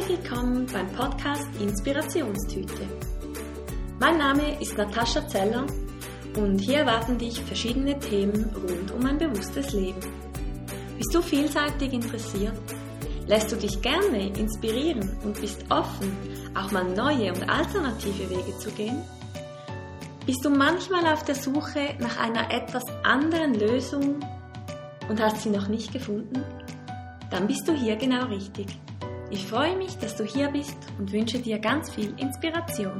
Herzlich willkommen beim Podcast Inspirationstüte. Mein Name ist Natascha Zeller und hier erwarten dich verschiedene Themen rund um ein bewusstes Leben. Bist du vielseitig interessiert? Lässt du dich gerne inspirieren und bist offen, auch mal neue und alternative Wege zu gehen? Bist du manchmal auf der Suche nach einer etwas anderen Lösung und hast sie noch nicht gefunden? Dann bist du hier genau richtig. Ich freue mich, dass du hier bist und wünsche dir ganz viel Inspiration.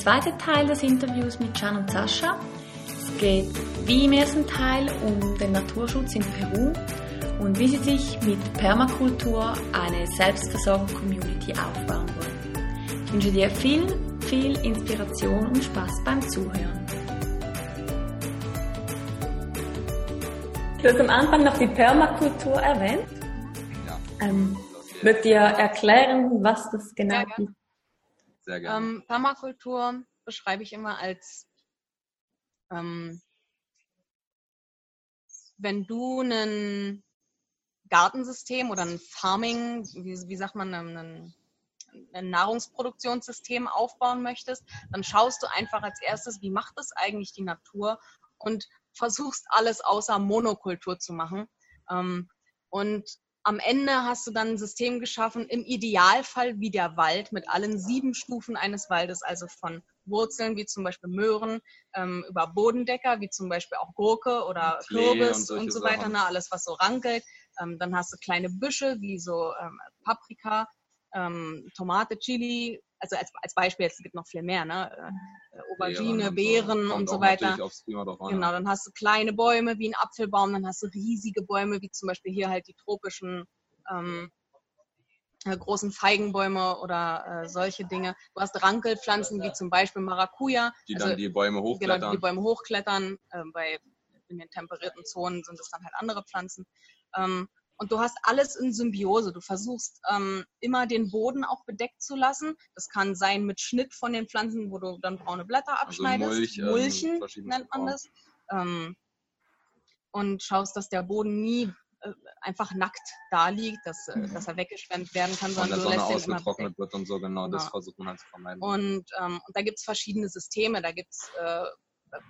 Zweite Teil des Interviews mit Can und Sascha. Es geht wie im ersten Teil um den Naturschutz in Peru und wie sie sich mit Permakultur eine selbstversorgende Community aufbauen wollen. Ich wünsche dir viel, viel Inspiration und Spaß beim Zuhören. Du hast am Anfang noch die Permakultur erwähnt. Ja. Ähm, Würdet ihr erklären, was das genau ist? Sehr gerne. Ähm, Permakultur beschreibe ich immer als, ähm, wenn du ein Gartensystem oder ein Farming, wie, wie sagt man, ein, ein Nahrungsproduktionssystem aufbauen möchtest, dann schaust du einfach als erstes, wie macht das eigentlich die Natur und versuchst alles außer Monokultur zu machen. Ähm, und am Ende hast du dann ein System geschaffen, im Idealfall wie der Wald mit allen sieben Stufen eines Waldes, also von Wurzeln wie zum Beispiel Möhren, ähm, über Bodendecker wie zum Beispiel auch Gurke oder Kürbis und, und, so weiter, ne, alles was so rankelt. Ähm, dann hast du kleine Büsche wie so ähm, Paprika, ähm, Tomate, Chili, also als, als Beispiel, es gibt noch viel mehr, ne? Äh, Aubergine, Beeren, so. und so weiter. Genau, dann hast du kleine Bäume wie ein Apfelbaum, dann hast du riesige Bäume, wie zum Beispiel hier halt die tropischen ähm, äh, großen Feigenbäume oder äh, solche Dinge. Du hast Rankelpflanzen wie zum Beispiel Maracuja. Die also, dann die Bäume hochklettern. Genau, die Bäume hochklettern. Äh, bei, in den temperierten Zonen sind es dann halt andere Pflanzen. Ähm, und du hast alles in Symbiose. Du versuchst ähm, immer den Boden auch bedeckt zu lassen. Das kann sein mit Schnitt von den Pflanzen, wo du dann braune Blätter also abschneidest. Also Mulch, ähm, Mulchen ähm, nennt man das. Ähm, und schaust, dass der Boden nie äh, einfach nackt da liegt, dass, äh, dass er weggeschwemmt werden kann, sondern du lässt ihn immer bedeckt. wird und so, genau, genau. das versucht man halt zu vermeiden. Und, ähm, und da gibt es verschiedene Systeme. Da gibt es äh,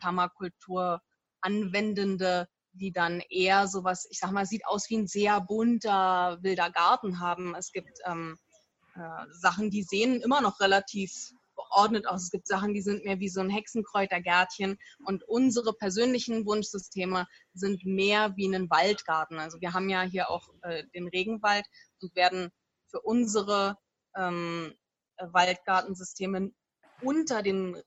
Permakultur anwendende die dann eher sowas, ich sag mal, sieht aus wie ein sehr bunter wilder Garten haben. Es gibt ähm, äh, Sachen, die sehen immer noch relativ geordnet aus. Es gibt Sachen, die sind mehr wie so ein Hexenkräutergärtchen. Und unsere persönlichen Wunschsysteme sind mehr wie ein Waldgarten. Also wir haben ja hier auch äh, den Regenwald und werden für unsere ähm, Waldgartensysteme unter den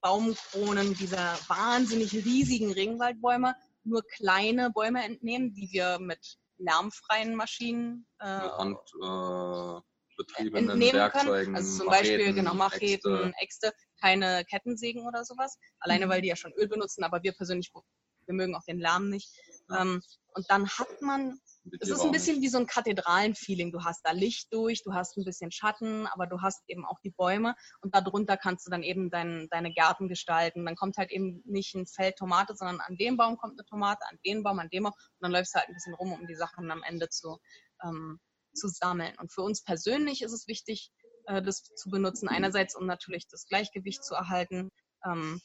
Baumkronen dieser wahnsinnig riesigen Regenwaldbäume nur kleine Bäume entnehmen, die wir mit lärmfreien Maschinen äh, Hand, äh, betriebenen entnehmen Werkzeugen, können. Also zum Macheten, Beispiel genau Macheten, Äxte. Äxte, keine Kettensägen oder sowas. Alleine mhm. weil die ja schon Öl benutzen, aber wir persönlich, wir mögen auch den Lärm nicht. Ja. Ähm, und dann hat man es ist ein bisschen wie so ein Kathedralen-Feeling. Du hast da Licht durch, du hast ein bisschen Schatten, aber du hast eben auch die Bäume und darunter kannst du dann eben dein, deine Gärten gestalten. Dann kommt halt eben nicht ein Feld Tomate, sondern an dem Baum kommt eine Tomate, an dem Baum, an dem Baum und dann läufst du halt ein bisschen rum, um die Sachen am Ende zu, ähm, zu sammeln. Und für uns persönlich ist es wichtig, äh, das zu benutzen. Einerseits, um natürlich das Gleichgewicht zu erhalten. Ähm,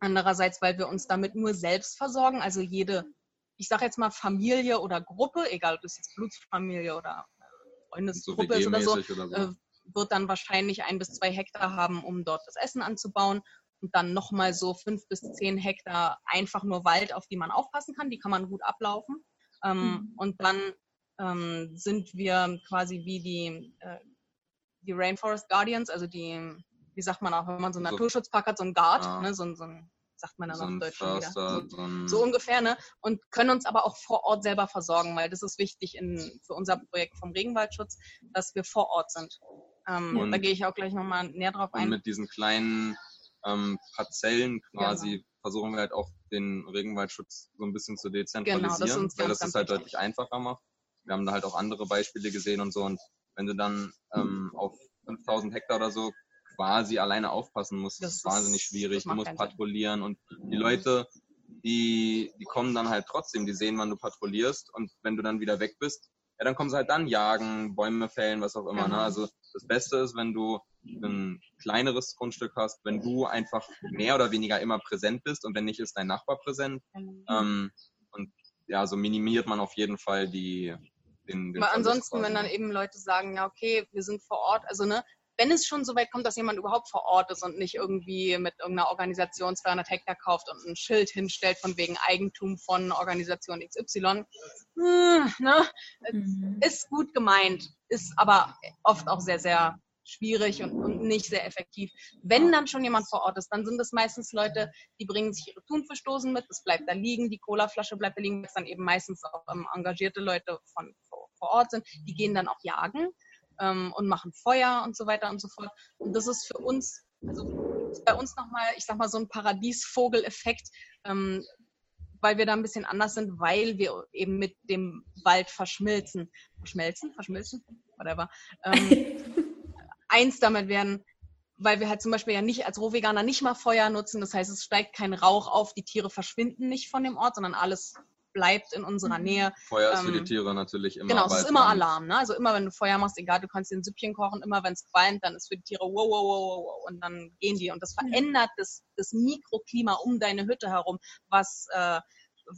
andererseits, weil wir uns damit nur selbst versorgen. Also jede ich sage jetzt mal Familie oder Gruppe, egal ob das jetzt Blutsfamilie oder äh, Freundesgruppe ist oder so, oder so. Äh, wird dann wahrscheinlich ein bis zwei Hektar haben, um dort das Essen anzubauen. Und dann nochmal so fünf bis zehn Hektar einfach nur Wald, auf die man aufpassen kann. Die kann man gut ablaufen. Ähm, mhm. Und dann ähm, sind wir quasi wie die, äh, die Rainforest Guardians, also die, wie sagt man auch, wenn man so einen Naturschutzpark hat, so ein Guard, ah. ne, so, so ein sagt man dann so auf Deutsch Förster, wieder. So, so, ungefähr, ne? Und können uns aber auch vor Ort selber versorgen, weil das ist wichtig in, für unser Projekt vom Regenwaldschutz, dass wir vor Ort sind. Ähm, da gehe ich auch gleich nochmal näher drauf ein. Und mit diesen kleinen ähm, Parzellen quasi genau. versuchen wir halt auch den Regenwaldschutz so ein bisschen zu Genau, das dezentralisieren, weil das es halt deutlich einfacher macht. Wir haben da halt auch andere Beispiele gesehen und so und wenn du dann ähm, auf 5000 Hektar oder so quasi alleine aufpassen musst, Das das ist wahnsinnig schwierig. Du musst keinen Sinn. patrouillieren und die Leute, die, die kommen dann halt trotzdem, die sehen, wann du patrouillierst und wenn du dann wieder weg bist, ja, dann kommen sie halt dann jagen, Bäume fällen, was auch immer. Genau. Ne? Also das Beste ist, wenn du ein kleineres Grundstück hast, wenn du einfach mehr oder weniger immer präsent bist und wenn nicht, ist dein Nachbar präsent. Ähm, und ja, so minimiert man auf jeden Fall die den, den ansonsten, wenn dann eben Leute sagen, ja, okay, wir sind vor Ort, also ne, wenn es schon so weit kommt, dass jemand überhaupt vor Ort ist und nicht irgendwie mit irgendeiner Organisation 200 Hektar kauft und ein Schild hinstellt von wegen Eigentum von Organisation XY, hm, ne, Mhm. ist gut gemeint, ist aber oft auch sehr, sehr schwierig und, und nicht sehr effektiv. Wenn dann schon jemand vor Ort ist, dann sind es meistens Leute, die bringen sich ihre Thunfischdosen mit, das bleibt da liegen, die Colaflasche bleibt da liegen, das dann eben meistens auch ähm, engagierte Leute von vor, vor Ort sind, die gehen dann auch jagen ähm, und machen Feuer und so weiter und so fort. Und das ist für uns, also bei uns nochmal, ich sag mal, so ein Paradiesvogeleffekt, ähm, weil wir da ein bisschen anders sind, weil wir eben mit dem Wald verschmilzen. Verschmelzen? Verschmilzen? Whatever. Ähm, eins damit werden, weil wir halt zum Beispiel ja nicht als Rohveganer nicht mal Feuer nutzen. Das heißt, es steigt kein Rauch auf, die Tiere verschwinden nicht von dem Ort, sondern alles bleibt in unserer Mhm. Nähe. Feuer ist für ähm, die Tiere natürlich immer Genau, es ist immer dran. Alarm. Ne? Also immer, wenn du Feuer machst, egal, du kannst dir ein Süppchen kochen, immer wenn es qualmt, dann ist für die Tiere wow, wow, wow, wow, wow und dann gehen die. Und das verändert das, das Mikroklima um deine Hütte herum, was, äh,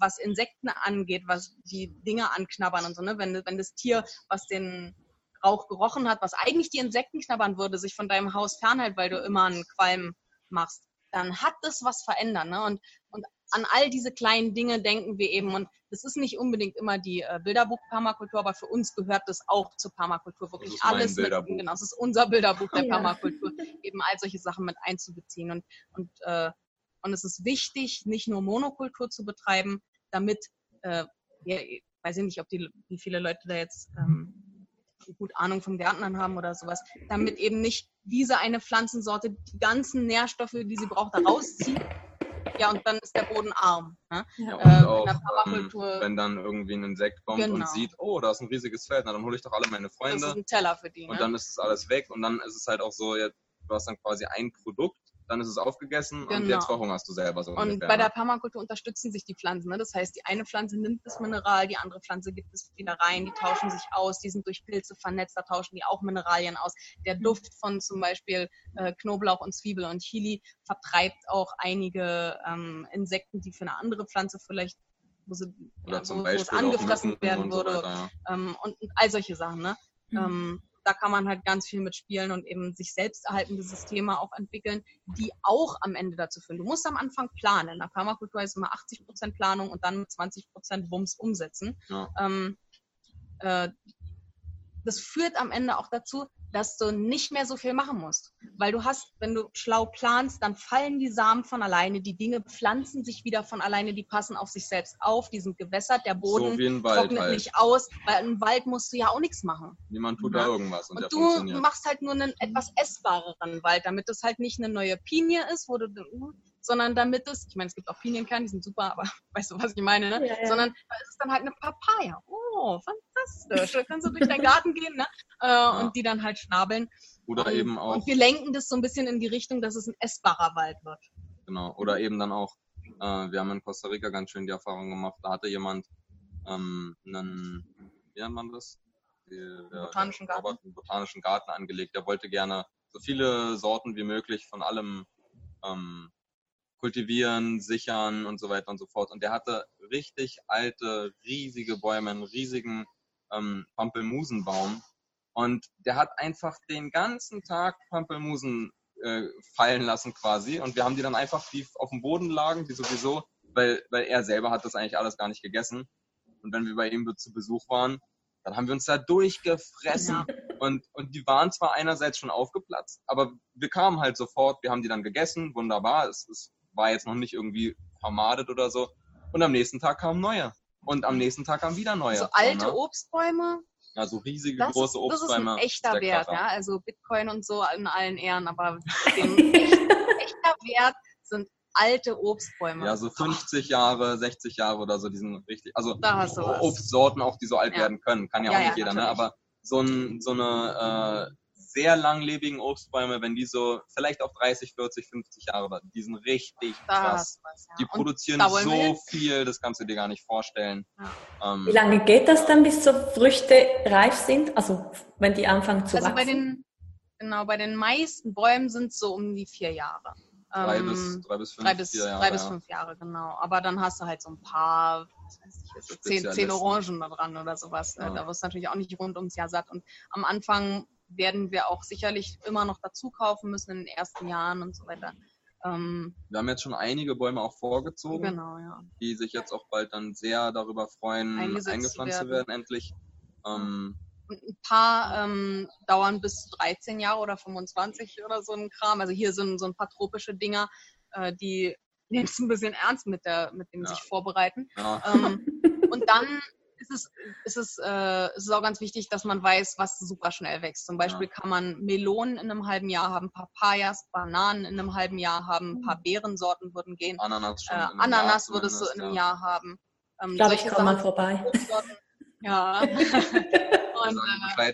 was Insekten angeht, was die Dinge anknabbern und so. Ne? Wenn, wenn das Tier, was den Rauch gerochen hat, was eigentlich die Insekten knabbern würde, sich von deinem Haus fernhält, weil du immer einen Qualm machst, dann hat das was verändert. Ne? Und, und an all diese kleinen Dinge denken wir eben. Und das ist nicht unbedingt immer die äh, Bilderbuch-Permakultur, aber für uns gehört das auch zur Permakultur. Wirklich ist mein alles mit, genau, es ist unser Bilderbuch der Ja. Permakultur, eben all solche Sachen mit einzubeziehen. Und, und, äh, und es ist wichtig, nicht nur Monokultur zu betreiben, damit, äh, ja, ich weiß ich nicht, ob die, wie viele Leute da jetzt ähm, gut Ahnung vom Gärtnern haben oder sowas, damit eben nicht diese eine Pflanzensorte die ganzen Nährstoffe, die sie braucht, da rauszieht. Ja, und dann ist der Boden arm. Ne? Ja, Äh, in auch, der ähm, wenn dann irgendwie ein Insekt kommt Genau. und sieht, oh, da ist ein riesiges Feld, na, dann hole ich doch alle meine Das ist Freunde ein Teller für die. und Ne? dann ist es alles weg und dann ist es halt auch so, jetzt, du hast dann quasi ein Produkt, dann ist es aufgegessen und Genau. jetzt verhungerst du selber so Und ungefähr, bei der ne? Permakultur unterstützen sich die Pflanzen. Ne? Das heißt, die eine Pflanze nimmt das Mineral, die andere Pflanze gibt es wieder rein, die tauschen sich aus, die sind durch Pilze vernetzt, da tauschen die auch Mineralien aus. Der Duft von zum Beispiel äh, Knoblauch und Zwiebel und Chili vertreibt auch einige ähm, Insekten, die für eine andere Pflanze vielleicht, wo, sie, Oder ja, zum wo, wo es angefressen werden und so würde. weiter, ja. ähm, und, und all solche Sachen. Ne? Mhm. Ähm, da kann man halt ganz viel mitspielen und eben sich selbst erhaltende Systeme auch entwickeln, die auch am Ende dazu führen. Du musst am Anfang planen. In der Permakultur ist immer 80 Prozent Planung und dann mit 20 Prozent Bums umsetzen. Ja. Ähm, äh, das führt am Ende auch dazu, dass du nicht mehr so viel machen musst. Weil du hast, wenn du schlau planst, dann fallen die Samen von alleine, die Dinge pflanzen sich wieder von alleine, die passen auf sich selbst auf, die sind gewässert, der Boden So trocknet halt. nicht aus, weil im Wald musst du ja auch nichts machen. Niemand tut Ja. da irgendwas und, Und du machst halt nur einen etwas essbareren Wald, damit es halt nicht eine neue Pinie ist, wo du, sondern damit es, ich meine, es gibt auch Pinienkerne, die sind super, aber weißt du, was ich meine, ne? Ja, ja. Sondern da ist es dann halt eine Papaya. Oh, fantastisch. Da kannst du durch den Garten gehen, ne? Äh, Und die dann halt schnabeln. Oder und, eben auch, Und wir lenken das so ein bisschen in die Richtung, dass es ein essbarer Wald wird. genau, oder eben dann auch, äh, wir haben in Costa Rica ganz schön die Erfahrung gemacht, da hatte jemand ähm, einen, wie nennt man das? Die, der, Botanischen Garten. Robert einen botanischen Garten angelegt. Der wollte gerne so viele Sorten wie möglich von allem ähm, kultivieren, sichern und so weiter und so fort. Und der hatte richtig alte, riesige Bäume, einen riesigen ähm, Pampelmusenbaum. Und der hat einfach den ganzen Tag Pampelmusen äh, fallen lassen quasi. Und wir haben die dann einfach, die auf dem Boden lagen, die sowieso, weil, weil er selber hat das eigentlich alles gar nicht gegessen. Und wenn wir bei ihm zu Besuch waren, dann haben wir uns da durchgefressen. Und, und die waren zwar einerseits schon aufgeplatzt, aber wir kamen halt sofort, wir haben die dann gegessen, wunderbar. Es, es war jetzt noch nicht irgendwie vermadet oder so. Und am nächsten Tag kamen neue. Und am nächsten Tag kamen wieder neue. So alte ne? Obstbäume, Ja, so riesige, das, große das ist Obstbäume. ein echter Wert, ja. Also Bitcoin und so in allen Ehren, aber echt, echter Wert sind alte Obstbäume. Ja, so 50 Jahre, 60 Jahre oder so, die sind richtig, also. Obstsorten auch, die so alt Ja. werden können, kann ja, Ja, auch nicht ja, jeder, ne? natürlich. aber so, ein, so eine äh, sehr langlebigen Obstbäume, wenn die so vielleicht auch 30, 40, 50 Jahre werden, die sind richtig da krass. was, ja. Die Und produzieren so hin. viel, das kannst du dir gar nicht vorstellen. Ähm, Wie lange geht das dann, bis so Früchte reif sind? Also wenn die anfangen zu also bei wachsen? den, genau, bei den meisten Bäumen sind es so um die vier Jahre. drei, Ähm, bis, drei bis fünf, drei bis, Jahre, drei bis ja. fünf Jahre, genau. Aber dann hast du halt so ein paar, ich, zehn, zehn. Orangen da dran oder sowas. Ja. Da wirst du natürlich auch nicht rund ums Jahr satt. Und am Anfang werden wir auch sicherlich immer noch dazu kaufen müssen in den ersten Jahren und so weiter. Ähm, Wir haben jetzt schon einige Bäume auch vorgezogen, genau, ja. die sich jetzt auch bald dann sehr darüber freuen, Eingesetzt eingepflanzt zu werden. werden, endlich. Ähm, Und ein paar ähm, dauern bis zu 13 Jahre oder 25 oder so ein Kram. Also hier sind so ein paar tropische Dinger, äh, die nehmen es ein bisschen ernst mit, der, mit dem Ja. sich vorbereiten. ja, Ähm, und dann ist es, ist, es, äh, ist es auch ganz wichtig, dass man weiß, was super schnell wächst. Zum Beispiel kann man Melonen in einem halben Jahr haben, Papayas, Bananen in einem halben Jahr haben, ein paar Beerensorten würden gehen. Ananas schon. Äh, Ananas Jahr würdest du in einem ja. Jahr haben. Ähm, Ich glaube, ich komme mal vorbei. Ja. Und, sagen äh,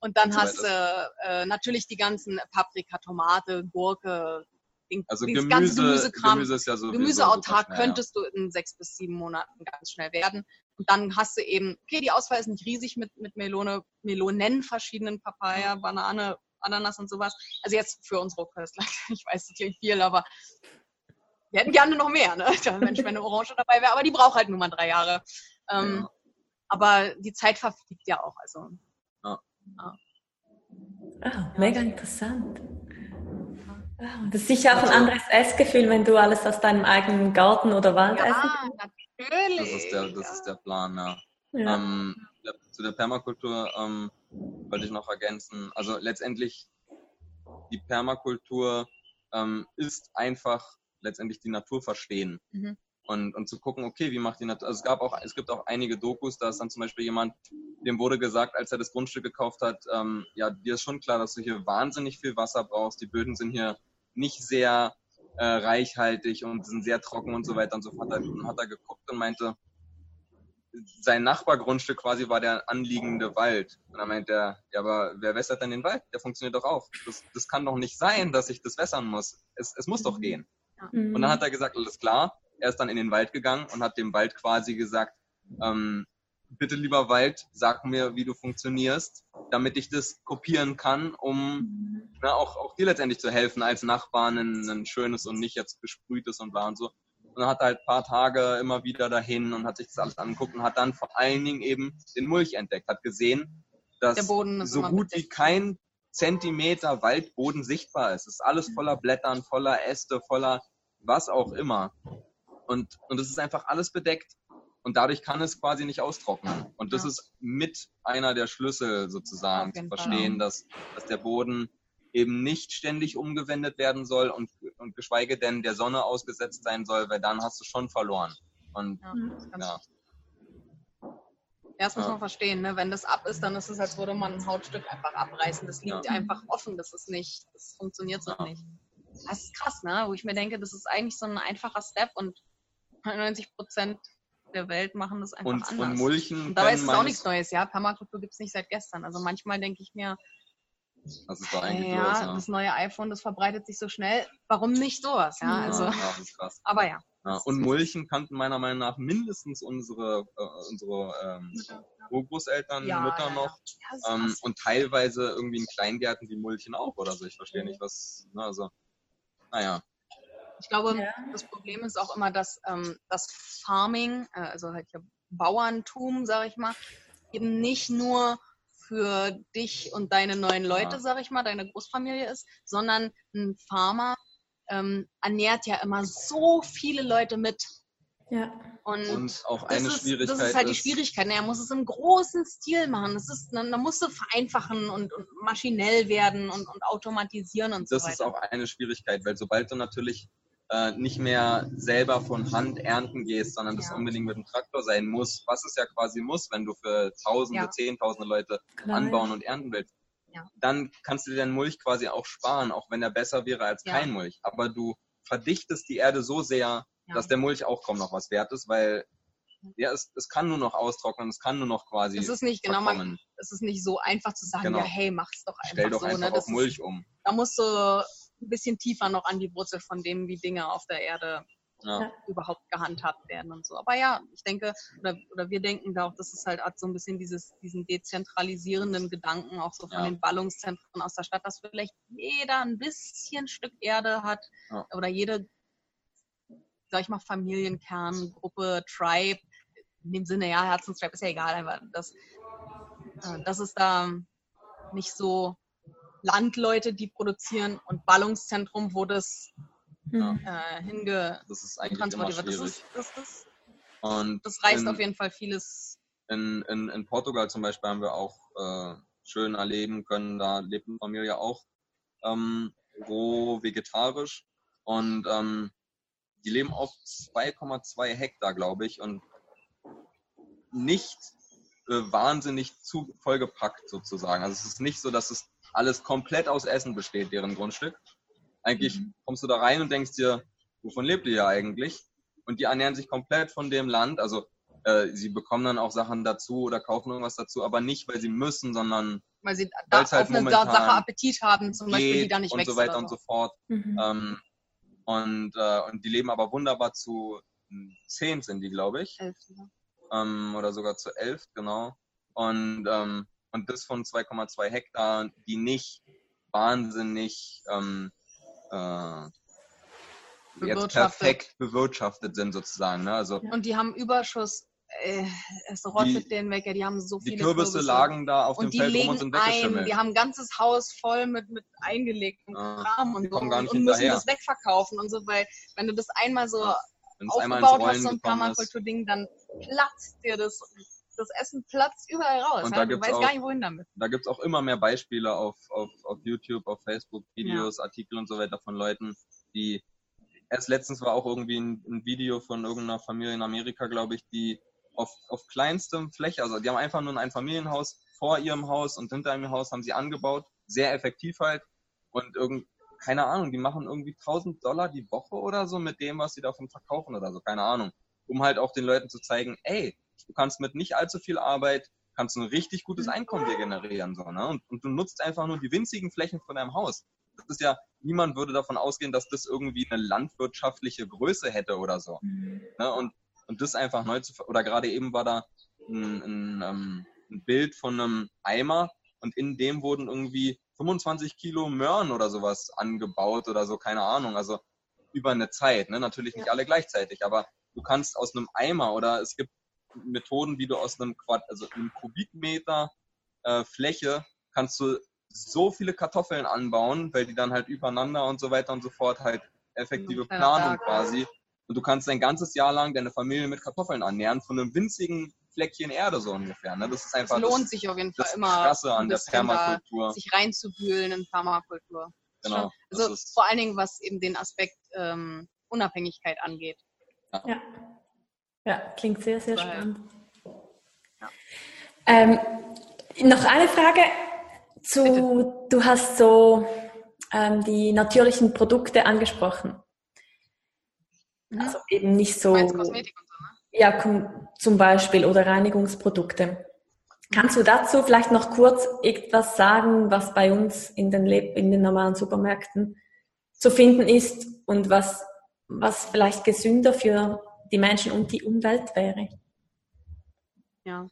und dann hast du äh, natürlich die ganzen Paprika, Tomate, Gurke, den, Also dieses Gemüse, ganze Gemüsekram. Gemüse ist ja so Gemüseautark könntest du in sechs bis sieben Monaten ganz schnell werden. Und dann hast du eben, okay, die Auswahl ist nicht riesig mit, mit Melone, Melonen, verschiedenen Papaya, Banane, Ananas und sowas. Also jetzt für unsere Köstler. Ich weiß, das klingt viel, aber wir hätten gerne noch mehr, ne? Der Mensch, wenn eine Orange dabei wäre, aber die braucht halt nur mal drei Jahre. Ähm, Ja. Aber die Zeit verfliegt ja auch. Also Ah, mega interessant. Ah, Das ist sicher auch ein anderes Essgefühl, wenn du alles aus deinem eigenen Garten oder Wald essen ja, natürlich. Das ist der, das ist der Plan, ja. Ja. Ähm, zu der Permakultur ähm, wollte ich noch ergänzen. Also letztendlich die Permakultur ähm, ist einfach letztendlich die Natur verstehen. Mhm. Und, und zu gucken, okay, wie macht die Natur. Also es gab auch, es gibt auch einige Dokus, da ist dann zum Beispiel jemand, dem wurde gesagt, als er das Grundstück gekauft hat, ähm, ja, dir ist schon klar, dass du hier wahnsinnig viel Wasser brauchst. Die Böden sind hier nicht sehr äh, reichhaltig und sind sehr trocken und so weiter und so fort. Dann hat er geguckt und meinte, sein Nachbargrundstück quasi war der anliegende Wald. Und dann meint er, ja, aber wer wässert denn den Wald? Der funktioniert doch auch. Das, das kann doch nicht sein, dass ich das wässern muss. Es, es muss doch gehen. Mhm. Und dann hat er gesagt, alles klar. Er ist dann in den Wald gegangen und hat dem Wald quasi gesagt, ähm, bitte lieber Wald, sag mir, wie du funktionierst, damit ich das kopieren kann, um na, auch, auch dir letztendlich zu helfen, als Nachbarn ein, ein schönes und nicht jetzt gesprühtes und bla und so. Und dann hat er halt ein paar Tage immer wieder dahin und hat sich das alles angeguckt und hat dann vor allen Dingen eben den Mulch entdeckt, hat gesehen, dass Der Boden ist so gut wie kein Zentimeter Waldboden sichtbar ist. Es ist alles voller Blättern, voller Äste, voller was auch immer. Und, und es ist einfach alles bedeckt. Und dadurch kann es quasi nicht austrocknen. Und das Ja. ist mit einer der Schlüssel sozusagen zu verstehen, dass, dass der Boden eben nicht ständig umgewendet werden soll und, und geschweige denn der Sonne ausgesetzt sein soll, weil dann hast du schon verloren. Und Ja, Mhm. ja, das muss Ja. man verstehen. Ne? Wenn das ab ist, dann ist es, als würde man ein Hautstück einfach abreißen. Das liegt Ja. einfach offen. Das ist nicht, das funktioniert so Ja. nicht. Das ist krass, ne? Wo ich mir denke, das ist eigentlich so ein einfacher Step und 99 Prozent der Welt machen das einfach und, anders. und Mulchen Und dabei ist es auch nichts Neues, ja. Permakultur gibt es nicht seit gestern. Also manchmal denke ich mir, Das ist doch eigentlich ja, los, ja. das neue iPhone, das verbreitet sich so schnell. Warum nicht sowas? Ja, Ja. also, ja, das ist krass. aber ja. Ja, und Mulchen kannten meiner Meinung nach mindestens unsere, äh, unsere ähm, Urgroßeltern, Ja, Mütter ja, ja. noch. Ähm, und teilweise irgendwie in Kleingärten die Mulchen auch oder so. Ich verstehe nicht, was. Ne, also, naja. Ich glaube, Ja. das Problem ist auch immer, dass ähm, das Farming, äh, also halt hier Bauerntum, sag ich mal, eben nicht nur für dich und deine neuen Leute, Ja. sag ich mal, deine Großfamilie ist, sondern ein Farmer ähm, ernährt ja immer so viele Leute mit. ja. Und, Und auch das, eine ist, Schwierigkeit das ist halt die Schwierigkeit. Er muss es im großen Stil machen. Das ist, dann musst du vereinfachen und, und maschinell werden und, und automatisieren und so das ist auch eine Schwierigkeit, weil sobald du natürlich äh, nicht mehr selber von Hand ernten gehst, sondern das Ja. unbedingt mit dem Traktor sein muss, was es ja quasi muss, wenn du für Tausende, Ja. Zehntausende Leute Klar, anbauen und ernten willst, Ja. dann kannst du dir deinen Mulch quasi auch sparen, auch wenn er besser wäre als kein Mulch. Aber du verdichtest die Erde so sehr, dass der Mulch auch kaum noch was wert ist, weil ja, es, es kann nur noch austrocknen, es kann nur noch quasi Es ist nicht genau, man, es ist nicht so einfach zu sagen, Genau. ja, hey, mach's doch einfach Stell doch so. einfach ne? auf Das ist, Mulch um. da musst du ein bisschen tiefer noch an die Wurzel von dem, wie Dinge auf der Erde Ja. Überhaupt gehandhabt werden und so. Aber ja, ich denke, oder, oder wir denken da auch, dass es halt so ein bisschen dieses, diesen dezentralisierenden Gedanken auch so von Ja. den Ballungszentren aus der Stadt, dass vielleicht jeder ein bisschen Stück Erde hat Ja. oder jede, sag ich mal, Familienkern, Gruppe, Tribe, in dem Sinne, ja, Herzenstribe ist ja egal, aber das, äh, das ist da nicht so Landleute, die produzieren und Ballungszentrum, wo das Mhm. äh, hinge Das ist eigentlich immer transportiert wird. Das, ist, das, ist, Und das reißt in, auf jeden Fall vieles. in, in, in Portugal zum Beispiel haben wir auch äh, schön erleben können, da lebt eine Familie auch ähm, roh vegetarisch und ähm, die leben auf 2,2 Hektar, glaube ich, und nicht äh, wahnsinnig zu vollgepackt sozusagen. Also es ist nicht so, dass es alles komplett aus Essen besteht, deren Grundstück. Eigentlich Mhm. kommst du da rein und denkst dir, wovon lebt ihr ja eigentlich? Und die ernähren sich komplett von dem Land. Also äh, sie bekommen dann auch Sachen dazu oder kaufen irgendwas dazu, aber nicht, weil sie müssen, sondern Weil sie da Weil's halt auf eine momentan Sache Appetit haben, zum Beispiel, die da nicht und wächst. so weiter und so fort. Mhm. Ähm, und, äh, und die leben aber wunderbar zu zehn sind die, glaube ich. Elf, ja. Ähm, oder sogar zu elf, genau. Und, ähm, und das von 2,2 Hektar, die nicht wahnsinnig ähm, äh, jetzt perfekt bewirtschaftet sind sozusagen. Ne? Also Und die haben Überschuss. Äh, es rottet denen weg, ja, die haben so die viele Kürbisse lagen da auf und dem die Feld rum und sind ein, die haben ein ganzes Haus voll mit, mit eingelegtem Ja, Kram und die so und, und müssen das wegverkaufen und so, weil wenn du das einmal so Ja, Wenn es einmal ins aufgebaut hast, so ein. Permakultur-Ding, dann platzt dir das, das Essen platzt überall raus. Und ja? da Du gibt's weißt auch- gar nicht, wohin damit. da gibt's auch immer mehr Beispiele auf, auf, auf YouTube, auf Facebook, Videos, Artikel und so weiter von Leuten, die erst letztens war auch irgendwie ein, ein Video von irgendeiner Familie in Amerika, glaube ich, die auf, auf kleinstem Fläche, also die haben einfach nur ein Familienhaus vor ihrem Haus und hinter ihrem Haus haben sie angebaut, sehr effektiv halt und irgend, keine Ahnung, die machen irgendwie 1000 Dollar die Woche oder so mit dem, was sie davon verkaufen oder so, keine Ahnung, um halt auch den Leuten zu zeigen, ey, du kannst mit nicht allzu viel Arbeit kannst ein richtig gutes Einkommen dir generieren. So, ne? und, und du nutzt einfach nur die winzigen Flächen von deinem Haus. Das ist ja, niemand würde davon ausgehen, dass das irgendwie eine landwirtschaftliche Größe hätte oder so. Mhm. Ne? Und, und das einfach neu zu, oder gerade eben war da ein, ein, ähm, ein Bild von einem Eimer und in dem wurden irgendwie 25 Kilo Möhren oder sowas angebaut oder so, keine Ahnung. Also über eine Zeit, ne? natürlich nicht alle gleichzeitig, aber du kannst aus einem Eimer oder es gibt Methoden, wie du aus einem Quad, also einem Kubikmeter äh, Fläche kannst du so viele Kartoffeln anbauen, weil die dann halt übereinander und so weiter und so fort halt effektive Planung quasi. Und du kannst dein ganzes Jahr lang deine Familie mit Kartoffeln ernähren von einem winzigen Fleckchen Erde so ungefähr. Ne? Das ist Es einfach lohnt das, sich auf jeden das Fall immer, Krasse an der Permakultur. sich reinzuwühlen in Permakultur. Genau. Schon- Das Also vor allen Dingen, was eben den Aspekt ähm, Unabhängigkeit angeht. Ja. ja, klingt sehr, sehr Weil- spannend. Ja. Ähm, noch eine Frage zu, du hast so ähm, die natürlichen Produkte angesprochen. Mhm. Also eben nicht so, meinst Kosmetik und so, ne? ja, zum Beispiel oder Reinigungsprodukte. Kannst du dazu vielleicht noch kurz etwas sagen, was bei uns in den, Leb in den normalen Supermärkten zu finden ist und was, was vielleicht gesünder für die Menschen und die Umwelt wäre? Ja.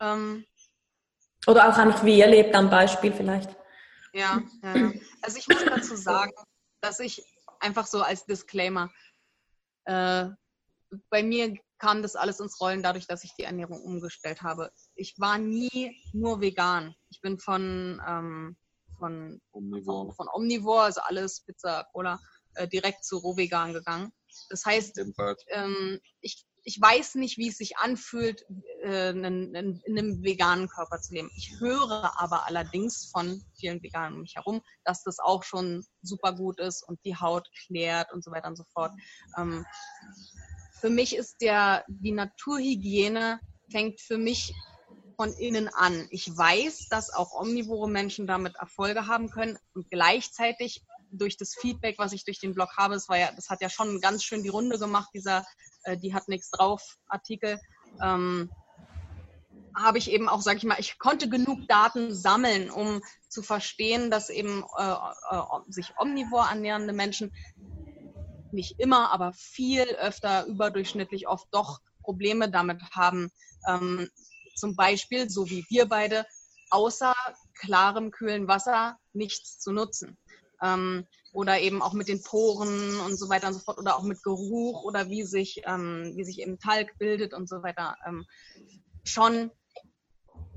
Ähm, Oder auch einfach, wie ihr lebt am Beispiel vielleicht. Ja, ja, ja. Also ich muss dazu sagen, dass ich einfach so als Disclaimer, äh, bei mir kam das alles ins Rollen dadurch, dass ich die Ernährung umgestellt habe. Ich war nie nur vegan. Ich bin von, ähm, von, Omnivore. von Omnivore, also alles, Pizza, Cola, äh, direkt zu Rohvegan gegangen. Das heißt, ähm, ich, ich weiß nicht, wie es sich anfühlt, äh, in, in, in einem veganen Körper zu leben. Ich höre aber allerdings von vielen Veganen um mich herum, dass das auch schon super gut ist und die Haut klärt und so weiter und so fort. Ähm, für mich ist der, die Naturhygiene fängt für mich von innen an. Ich weiß, dass auch omnivore Menschen damit Erfolge haben können und gleichzeitig durch das Feedback, was ich durch den Blog habe, das, war ja, das hat ja schon ganz schön die Runde gemacht, dieser äh, Die hat nichts drauf Artikel. Ähm, habe ich eben auch, sage ich mal, ich konnte genug Daten sammeln, um zu verstehen, dass eben äh, äh, sich omnivor ernährende Menschen nicht immer, aber viel öfter überdurchschnittlich oft doch Probleme damit haben, ähm, zum Beispiel, so wie wir beide, außer klarem, kühlen Wasser nichts zu nutzen. Ähm, oder eben auch mit den Poren und so weiter und so fort oder auch mit Geruch oder wie sich, ähm, wie sich eben Talg bildet und so weiter, ähm, schon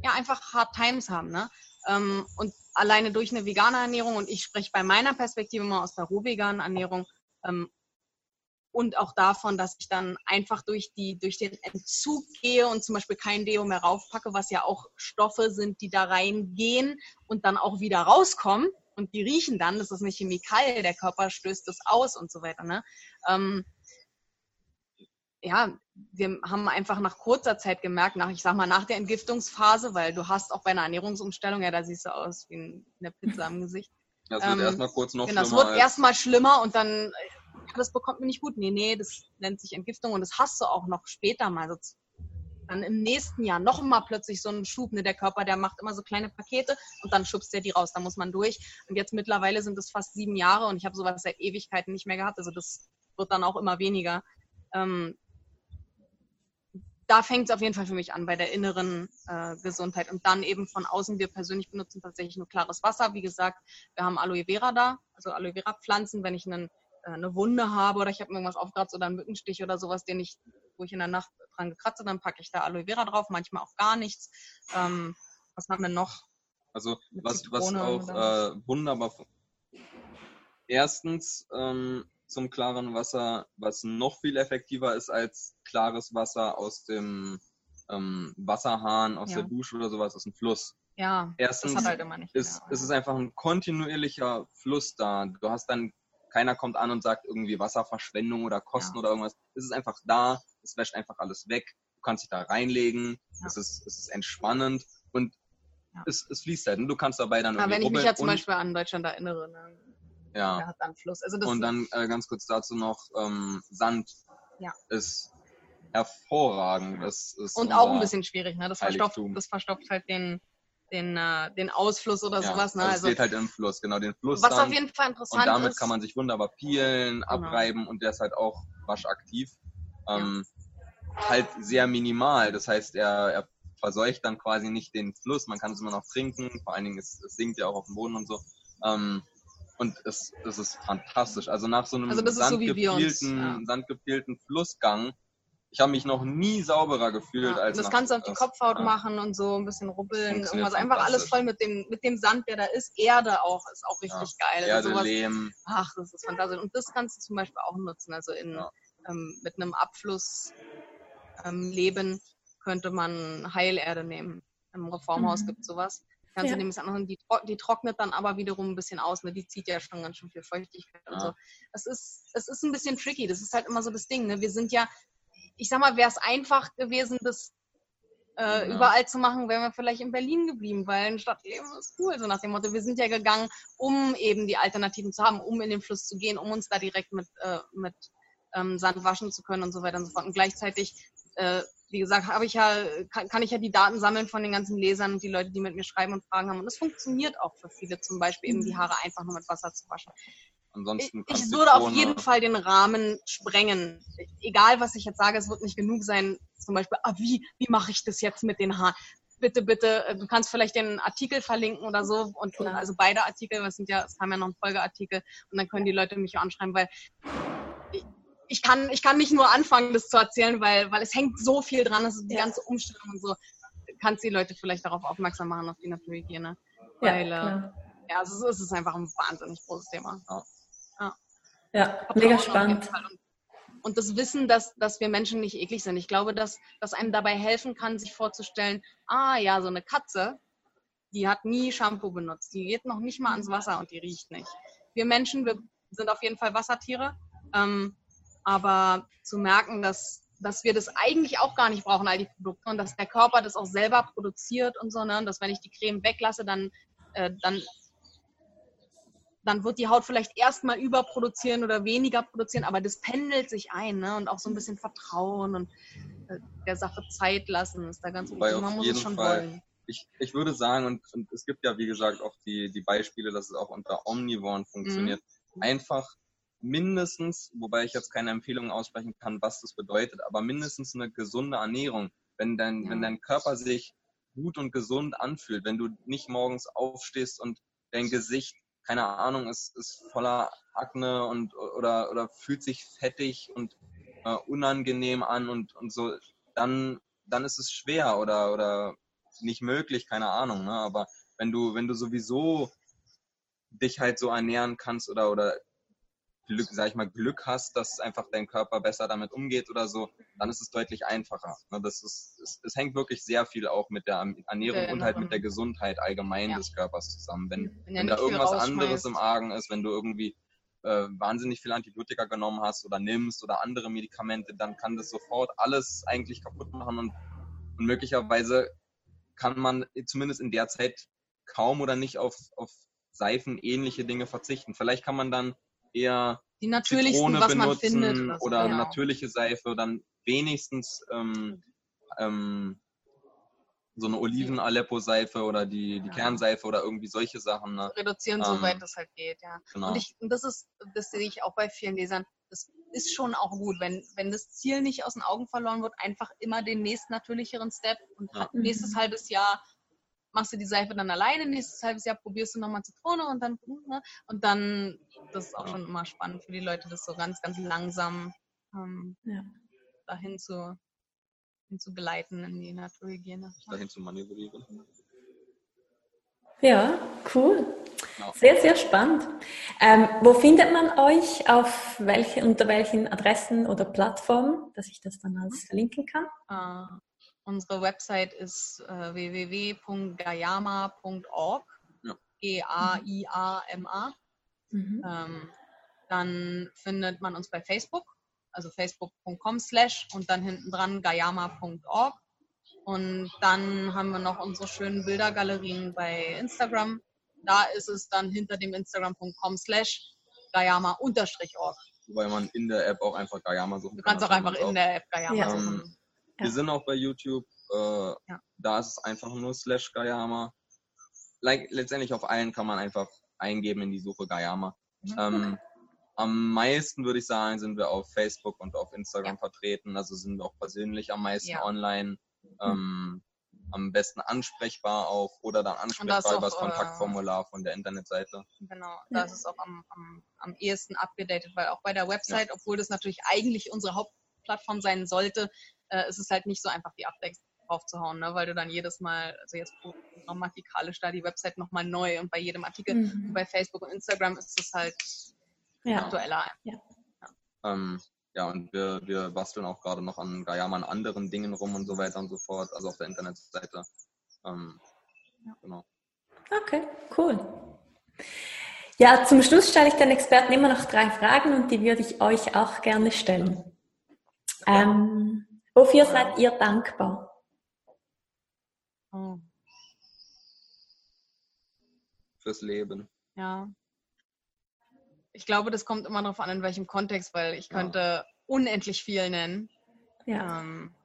ja einfach Hard Times haben. Ne? Ähm, und alleine durch eine vegane Ernährung, und ich spreche bei meiner Perspektive mal aus der rohveganen Ernährung, ähm, und auch davon, dass ich dann einfach durch, die, durch den Entzug gehe und zum Beispiel kein Deo mehr raufpacke, was ja auch Stoffe sind, die da reingehen und dann auch wieder rauskommen und die riechen dann, das ist eine Chemikalie, der Körper stößt das aus und so weiter. Ne? Ähm, ja, wir haben einfach nach kurzer Zeit gemerkt, nach, ich sag mal, nach der Entgiftungsphase, weil du hast auch bei einer Ernährungsumstellung, ja, da siehst du aus wie eine Pizza im Gesicht. Ja, es wird ähm, erstmal kurz noch genau, schlimmer. Es wird erstmal schlimmer und dann, das bekommt mir nicht gut. Nee, nee, das nennt sich Entgiftung und das hast du auch noch später mal. So, dann im nächsten Jahr noch mal plötzlich so einen Schub. Ne? Der Körper, der macht immer so kleine Pakete und dann schubst der die raus. Da muss man durch. Und jetzt mittlerweile sind es fast sieben Jahre und ich habe sowas seit Ewigkeiten nicht mehr gehabt. Also das wird dann auch immer weniger. Ähm, da fängt es auf jeden Fall für mich an bei der inneren äh, Gesundheit. Und dann eben von außen, wir persönlich benutzen tatsächlich nur klares Wasser. Wie gesagt, wir haben Aloe Vera da, also Aloe Vera Pflanzen, wenn ich einen, äh, eine Wunde habe oder ich habe irgendwas aufgeratzt oder einen Mückenstich oder sowas, den ich, wo ich in der Nacht dran gekratzt habe, dann packe ich da Aloe Vera drauf, manchmal auch gar nichts. Ähm, was haben wir noch? Also was, was auch äh, wunderbar. Erstens, ähm, zum klaren Wasser, was noch viel effektiver ist als klares Wasser aus dem ähm, Wasserhahn, aus ja. der Dusche oder sowas, aus dem Fluss. Ja, Erstens das hat halt immer nicht. Ist, ist es einfach ein kontinuierlicher Fluss da. Du hast dann, keiner kommt an und sagt irgendwie Wasserverschwendung oder Kosten ja. oder irgendwas. Es ist einfach da, es wäscht einfach alles weg. Du kannst dich da reinlegen, ja. es, ist, es ist entspannend und ja. es, es fließt halt. Und du kannst dabei dann irgendwie. Aber wenn ich mich ja zum Beispiel an Deutschland erinnere, ne? Ja. Der hat dann Fluss. Also und dann äh, ganz kurz dazu noch, ähm, Sand ja. ist hervorragend. Das ist und auch ein bisschen schwierig, ne? Das verstopft, das verstopft halt den, den, äh, den Ausfluss oder ja, sowas. Ne? Also, also es geht halt im Fluss, genau, den Fluss. Was auf jeden Fall interessant ist. Und damit ist, kann man sich wunderbar peelen, genau. abreiben und der ist halt auch waschaktiv. Ähm, ja. Halt sehr minimal. Das heißt, er, er verseucht dann quasi nicht den Fluss. Man kann es immer noch trinken. Vor allen Dingen, es, es sinkt ja auch auf dem Boden und so. Ähm, und es, es ist fantastisch. Also nach so einem also sandgepielten, so ja. Flussgang, ich habe mich noch nie sauberer gefühlt ja, als. Das nach, kannst du auf die Kopfhaut ja. machen und so ein bisschen rubbeln. Irgendwas. Einfach alles voll mit dem, mit dem Sand, der da ist. Erde auch, ist auch richtig geil. Erde, sowas, Lehm. Ach, das ist fantastisch. Und das kannst du zum Beispiel auch nutzen. Also in, ähm, mit einem Abfluss ähm, leben könnte man Heilerde nehmen. Im Reformhaus mhm. gibt es sowas. Kannst ja. du nämlich anhören, die, die trocknet dann aber wiederum ein bisschen aus. Ne? Die zieht ja schon ganz schön viel Feuchtigkeit ja. und so. Es ist, es ist ein bisschen tricky. Das ist halt immer so das Ding. Ne? Wir sind ja, ich sag mal, wäre es einfach gewesen, das äh, ja. überall zu machen, wären wir vielleicht in Berlin geblieben, weil ein Stadtleben ist cool, so nach dem Motto, wir sind ja gegangen, um eben die Alternativen zu haben, um in den Fluss zu gehen, um uns da direkt mit, äh, mit ähm, Sand waschen zu können und so weiter und so fort. Und gleichzeitig äh, wie gesagt, habe ich ja, kann, kann, ich ja die Daten sammeln von den ganzen Lesern und die Leute, die mit mir schreiben und Fragen haben. Und das funktioniert auch für viele, zum Beispiel eben die Haare einfach nur mit Wasser zu waschen. Ansonsten ich, ich würde auf jeden Fall den Rahmen sprengen. Egal, was ich jetzt sage, es wird nicht genug sein. Zum Beispiel, ah, wie, wie mache ich das jetzt mit den Haaren? Bitte, bitte, äh, du kannst vielleicht den Artikel verlinken oder so. Und also beide Artikel, es sind ja, es kam ja noch ein Folgeartikel und dann können die Leute mich auch anschreiben, weil ich kann, ich kann nicht nur anfangen, das zu erzählen, weil, weil es hängt so viel dran, ist die ja. ganze Umstellung und so. Kannst die Leute vielleicht darauf aufmerksam machen, auf die Naturhygiene. Weil, ja, äh, ja also es ist einfach ein wahnsinnig großes Thema. Ja, ja mega spannend. Und das Wissen, dass, dass wir Menschen nicht eklig sind. Ich glaube, dass das einem dabei helfen kann, sich vorzustellen, ah ja, so eine Katze, die hat nie Shampoo benutzt, die geht noch nicht mal ans Wasser und die riecht nicht. Wir Menschen, wir sind auf jeden Fall Wassertiere. Ähm, aber zu merken, dass, dass wir das eigentlich auch gar nicht brauchen, all die Produkte, und dass der Körper das auch selber produziert und so, ne? dass wenn ich die Creme weglasse, dann, äh, dann dann wird die Haut vielleicht erstmal überproduzieren oder weniger produzieren, aber das pendelt sich ein ne? und auch so ein bisschen Vertrauen und äh, der Sache Zeit lassen ist da ganz Wobei wichtig. Man muss es schon Fall- wollen. Ich, ich würde sagen, und, und es gibt ja, wie gesagt, auch die, die Beispiele, dass es auch unter Omnivoren funktioniert. Einfach mindestens, wobei ich jetzt keine Empfehlungen aussprechen kann, was das bedeutet, aber mindestens eine gesunde Ernährung. Wenn dein, Ja. wenn dein Körper sich gut und gesund anfühlt, wenn du nicht morgens aufstehst und dein Gesicht, keine Ahnung, ist, ist voller Akne und oder, oder fühlt sich fettig und äh, unangenehm an und, und so, dann, dann ist es schwer oder, oder nicht möglich, keine Ahnung, ne? Aber wenn du, wenn du sowieso dich halt so ernähren kannst oder, oder Glück, sag ich mal, Glück hast, dass einfach dein Körper besser damit umgeht oder so, dann ist es deutlich einfacher. Ne? Das ist, es, es hängt wirklich sehr viel auch mit der Ernährung Der und halt mit der Gesundheit allgemein Ja. des Körpers zusammen. Wenn, Wenn wenn da irgendwas anderes im Argen ist, wenn du irgendwie äh, wahnsinnig viel Antibiotika genommen hast oder nimmst oder andere Medikamente, dann kann das sofort alles eigentlich kaputt machen und, und möglicherweise kann man zumindest in der Zeit kaum oder nicht auf, auf seifenähnliche Dinge verzichten. Vielleicht kann man dann eher Die natürlichsten, Zitrone was man benutzen findet. Oder, so. oder genau. natürliche Seife, dann wenigstens ähm, ähm, so eine Oliven-Aleppo-Seife oder die, die Ja. Kernseife oder irgendwie solche Sachen. Ne? reduzieren, Ähm, soweit das halt geht, ja. Genau. Und, ich, und das ist, das sehe ich auch bei vielen Lesern, das ist schon auch gut, wenn, wenn das Ziel nicht aus den Augen verloren wird, einfach immer den nächst natürlicheren Step und Ja. nächstes halbes Jahr machst du die Seife dann alleine, nächstes halbes Jahr probierst du nochmal Zitrone und dann, ne, und dann, das ist auch schon immer spannend für die Leute, das so ganz, ganz langsam ähm, Ja. dahin zu, hin zu geleiten in die Naturhygiene. dahin zu manövrieren. Ja, cool. Genau. Sehr, sehr spannend. Ähm, wo findet man euch? Auf welche, unter welchen Adressen oder Plattformen, dass ich das dann alles verlinken kann? Unsere Website ist äh, www.gayama.org. Ja. G-A-I-A-M-A. Mhm. Ähm, dann findet man uns bei Facebook, also facebook.com slash und dann hinten dran gayama.org. Und dann haben wir noch unsere schönen Bildergalerien bei Instagram. Da ist es dann hinter dem instagram.com slash gayama-org. Wobei man in der App auch einfach Gayama suchen Du kann. kannst auch das einfach in der App Gayama Ja. suchen. Wir Ja. sind auch bei YouTube. Äh, Ja. Da ist es einfach nur slash Gayama. Like, letztendlich auf allen kann man einfach eingeben in die Suche Gayama. Mhm. Ähm, am meisten würde ich sagen, sind wir auf Facebook und auf Instagram vertreten. Also sind wir auch persönlich am meisten Ja. online. Ähm, am besten ansprechbar auch oder dann ansprechbar über das äh, Kontaktformular von der Internetseite. Genau, da Ja. ist es auch am, am, am ehesten abgedatet, weil auch bei der Website, obwohl das natürlich eigentlich unsere Hauptplattform sein sollte, äh, ist es halt nicht so einfach, die Updates draufzuhauen, ne? weil du dann jedes Mal, also jetzt grammatikalisch da die Website nochmal neu und bei jedem Artikel, Mhm. bei Facebook und Instagram ist es halt Ja. aktueller. Ähm, ja, und wir, wir basteln auch gerade noch an Gayama an anderen Dingen rum und so weiter und so fort, also auf der Internetseite. Ähm, genau. Okay, cool. Ja, zum Schluss stelle ich den Experten immer noch drei Fragen und die würde ich euch auch gerne stellen. Ähm, wofür seid ihr dankbar? Oh, Fürs Leben. ja. Ich glaube, das kommt immer darauf an, in welchem Kontext, weil ich Ja. könnte unendlich viel nennen. Ja. Ähm,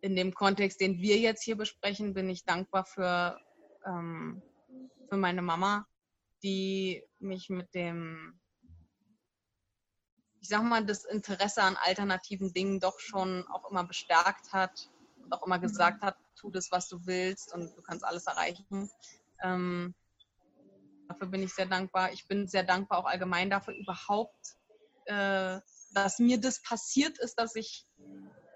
in dem Kontext, den wir jetzt hier besprechen, bin ich dankbar für, ähm, für meine Mama, die mich mit dem, ich sag mal, das Interesse an alternativen Dingen doch schon auch immer bestärkt hat und auch immer gesagt hat, tu das, was du willst und du kannst alles erreichen. Ähm, dafür bin ich sehr dankbar. Ich bin sehr dankbar auch allgemein dafür überhaupt, äh, dass mir das passiert ist, dass ich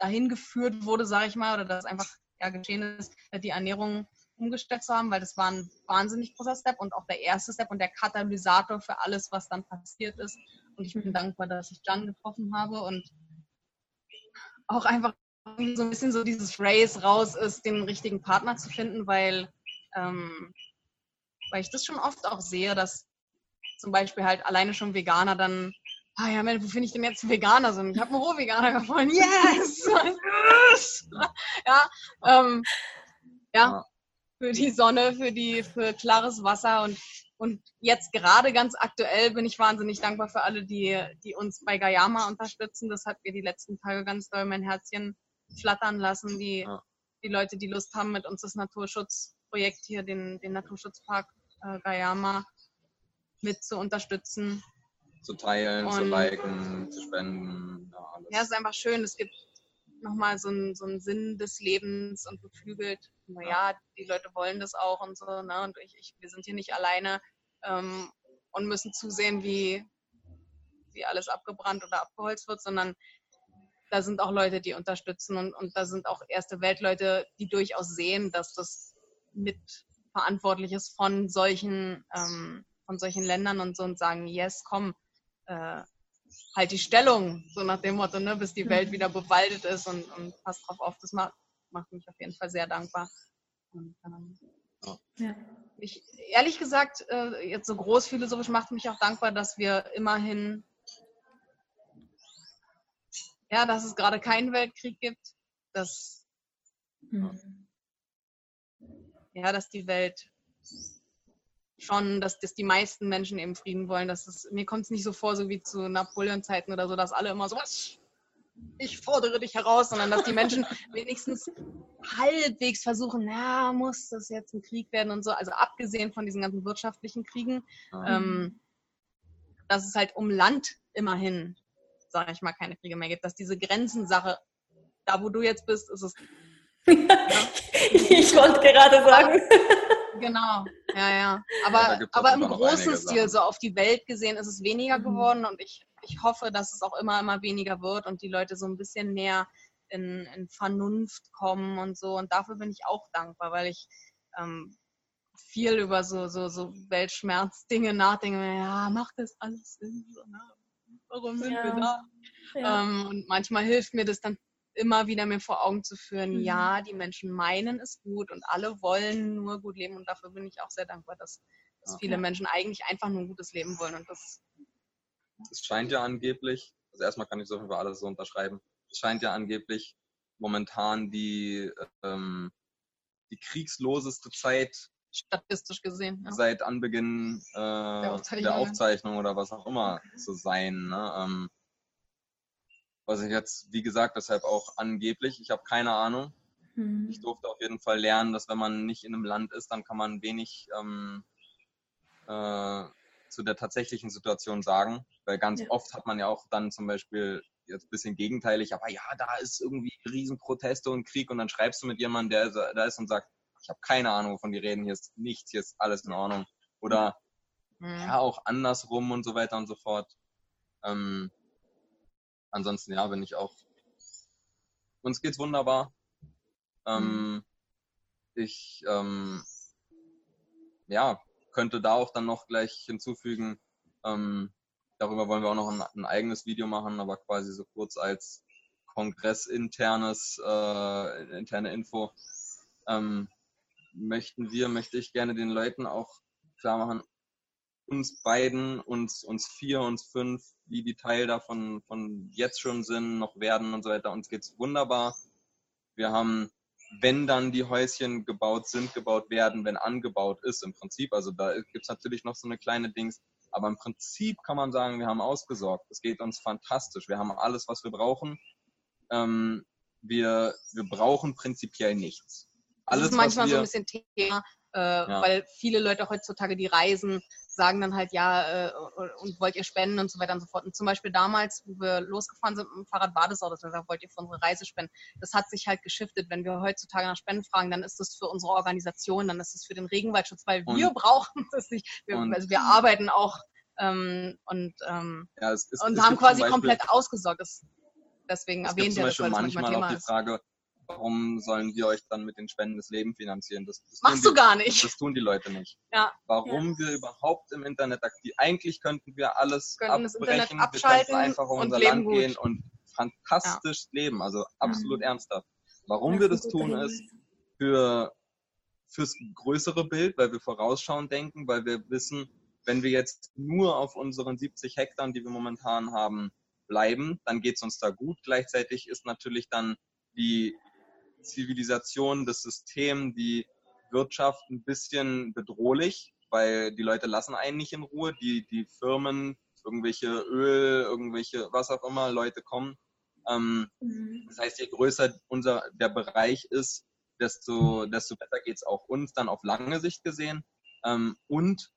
dahin geführt wurde, sage ich mal, oder dass einfach ja, geschehen ist, die Ernährung umgestellt zu haben, weil das war ein wahnsinnig großer Step und auch der erste Step und der Katalysator für alles, was dann passiert ist. Und ich bin dankbar, dass ich Jan getroffen habe und auch einfach so ein bisschen so dieses Race raus ist, den richtigen Partner zu finden, weil, ähm, weil ich das schon oft auch sehe, dass zum Beispiel halt alleine schon Veganer dann ah ja, Mensch, wo finde ich denn jetzt einen Veganer? So, ich habe einen Rohveganer gefunden. Yes! yes! ja, ähm, Ja. für die Sonne, für die, für klares Wasser und, Und jetzt gerade ganz aktuell bin ich wahnsinnig dankbar für alle, die, die uns bei Gayama unterstützen. Das hat mir die letzten Tage ganz doll mein Herzchen flattern lassen. Die, ja. die Leute, die Lust haben, mit uns das Naturschutzprojekt hier, den, den Naturschutzpark äh, Gayama mit zu unterstützen. Zu teilen, Und, zu liken, zu spenden. Ja, alles. ja, es ist einfach schön. Es gibt nochmal so einen, so einen Sinn des Lebens und beflügelt. Naja, die Leute wollen das auch und so. Ne? Und ich, ich, wir sind hier nicht alleine ähm, und müssen zusehen, wie, wie alles abgebrannt oder abgeholzt wird, sondern da sind auch Leute, die unterstützen und, und da sind auch erste Weltleute, die durchaus sehen, dass das mit verantwortlich ist von solchen, ähm, von solchen Ländern und so und sagen, yes, komm, äh, halt die Stellung, so nach dem Motto, ne, bis die Welt mhm. wieder bewaldet ist und, und passt drauf auf. Das macht, macht mich auf jeden Fall sehr dankbar. Und, ähm, ja. Ich, ehrlich gesagt, äh, jetzt so groß philosophisch macht mich auch dankbar, dass wir immerhin, ja, dass es gerade keinen Weltkrieg gibt, dass, mhm. ja, dass die Welt schon, dass, dass die meisten Menschen eben Frieden wollen. Dass es, mir kommt es nicht so vor, so wie zu Napoleon-Zeiten oder so, dass alle immer so, was, ich fordere dich heraus, sondern dass die Menschen wenigstens halbwegs versuchen, ja, muss das jetzt ein Krieg werden und so. Also abgesehen von diesen ganzen wirtschaftlichen Kriegen, mhm. ähm, dass es halt um Land immerhin, sage ich mal, keine Kriege mehr gibt, dass diese Grenzensache, da wo du jetzt bist, ist es. ja. ich wollte gerade sagen. Genau, ja, ja. Aber, aber im großen Stil, so auf die Welt gesehen, ist es weniger mhm. geworden und ich ich hoffe, dass es auch immer, immer weniger wird und die Leute so ein bisschen näher in, in Vernunft kommen und so. Und dafür bin ich auch dankbar, weil ich ähm, viel über so, so, so Weltschmerzdinge nachdenke. Ja, macht das alles Sinn? Ne? Warum sind ja. wir da? Ja. Ähm, und manchmal hilft mir das dann immer wieder mir vor Augen zu führen, mhm. ja, die Menschen meinen es gut und alle wollen nur gut leben und dafür bin ich auch sehr dankbar, dass, dass okay. viele Menschen eigentlich einfach nur ein gutes Leben wollen und das es scheint ja angeblich, also erstmal kann ich so für alles so unterschreiben, es scheint ja angeblich momentan die, ähm, die kriegsloseste Zeit statistisch gesehen ja. seit Anbeginn äh, der, Aufzeichnung. der, Aufzeichnung. oder was auch immer zu sein. Ne? Ähm, was ich jetzt, wie gesagt, deshalb auch angeblich, ich habe keine Ahnung. Hm. Ich durfte auf jeden Fall lernen, dass wenn man nicht in einem Land ist, dann kann man wenig ähm, äh, zu der tatsächlichen Situation sagen, weil ganz ja. oft hat man ja auch dann zum Beispiel jetzt ein bisschen gegenteilig, aber ja, da ist irgendwie Riesenproteste und Krieg und dann schreibst du mit jemandem, der da ist und sagt, ich habe keine Ahnung, wovon die reden, hier ist nichts, hier ist alles in Ordnung. Oder mhm. ja, auch andersrum und so weiter und so fort. Ähm, ansonsten, ja, bin ich auch. Uns geht's wunderbar. Ähm, mhm. Ich, ähm, ja, könnte da auch dann noch gleich hinzufügen, ähm, darüber wollen wir auch noch ein, ein, eigenes Video machen, aber quasi so kurz als kongressinternes, äh, interne Info. Ähm, möchten wir, möchte ich gerne den Leuten auch klar machen, uns beiden, uns, uns vier, uns fünf, wie die Teil davon von jetzt schon sind, noch werden und so weiter. Uns geht's wunderbar. Wir haben wenn dann die Häuschen gebaut sind, gebaut werden, wenn angebaut ist im Prinzip. Also da gibt es natürlich noch so eine kleine Dings. Aber im Prinzip kann man sagen, wir haben ausgesorgt. Es geht uns fantastisch. Wir haben alles, was wir brauchen. Ähm, wir, wir brauchen prinzipiell nichts. Alles, das ist manchmal wir, so ein bisschen Thema, äh, ja. weil viele Leute heutzutage, die reisen, sagen dann halt, ja, äh, und wollt ihr spenden und so weiter und so fort. Und zum Beispiel damals, wo wir losgefahren sind mit dem Fahrrad, war das auch, dass wir gesagt wollt ihr für unsere Reise spenden. Das hat sich halt geschiftet. Wenn wir heutzutage nach Spenden fragen, dann ist das für unsere Organisation, dann ist das für den Regenwaldschutz, weil und, wir brauchen das nicht. Wir, also wir arbeiten auch ähm, und, ähm, ja, es, es, und es haben quasi Beispiel, komplett ausgesorgt. Das, deswegen erwähnt ihr das, weil das manchmal auch die Frage, ist warum sollen wir euch dann mit den Spenden das Leben finanzieren? Das, das Machst die, du gar nicht. Das tun die Leute nicht. Ja. Warum ja. wir überhaupt im Internet aktiv, eigentlich könnten wir alles könnten abbrechen, wir könnten einfach um unser Land gut. gehen und fantastisch ja. leben, also absolut ja. ernsthaft. Warum wir das tun ist für fürs größere Bild, weil wir vorausschauend denken, weil wir wissen, wenn wir jetzt nur auf unseren 70 Hektar, die wir momentan haben, bleiben, dann geht es uns da gut. Gleichzeitig ist natürlich dann die Zivilisation, das System, die Wirtschaft ein bisschen bedrohlich, weil die Leute lassen einen nicht in Ruhe. Die, die Firmen, irgendwelche Öl, irgendwelche, was auch immer, Leute kommen. Ähm, mhm. Das heißt, je größer unser der Bereich ist, desto, desto besser geht's auch uns dann auf lange Sicht gesehen. Ähm, und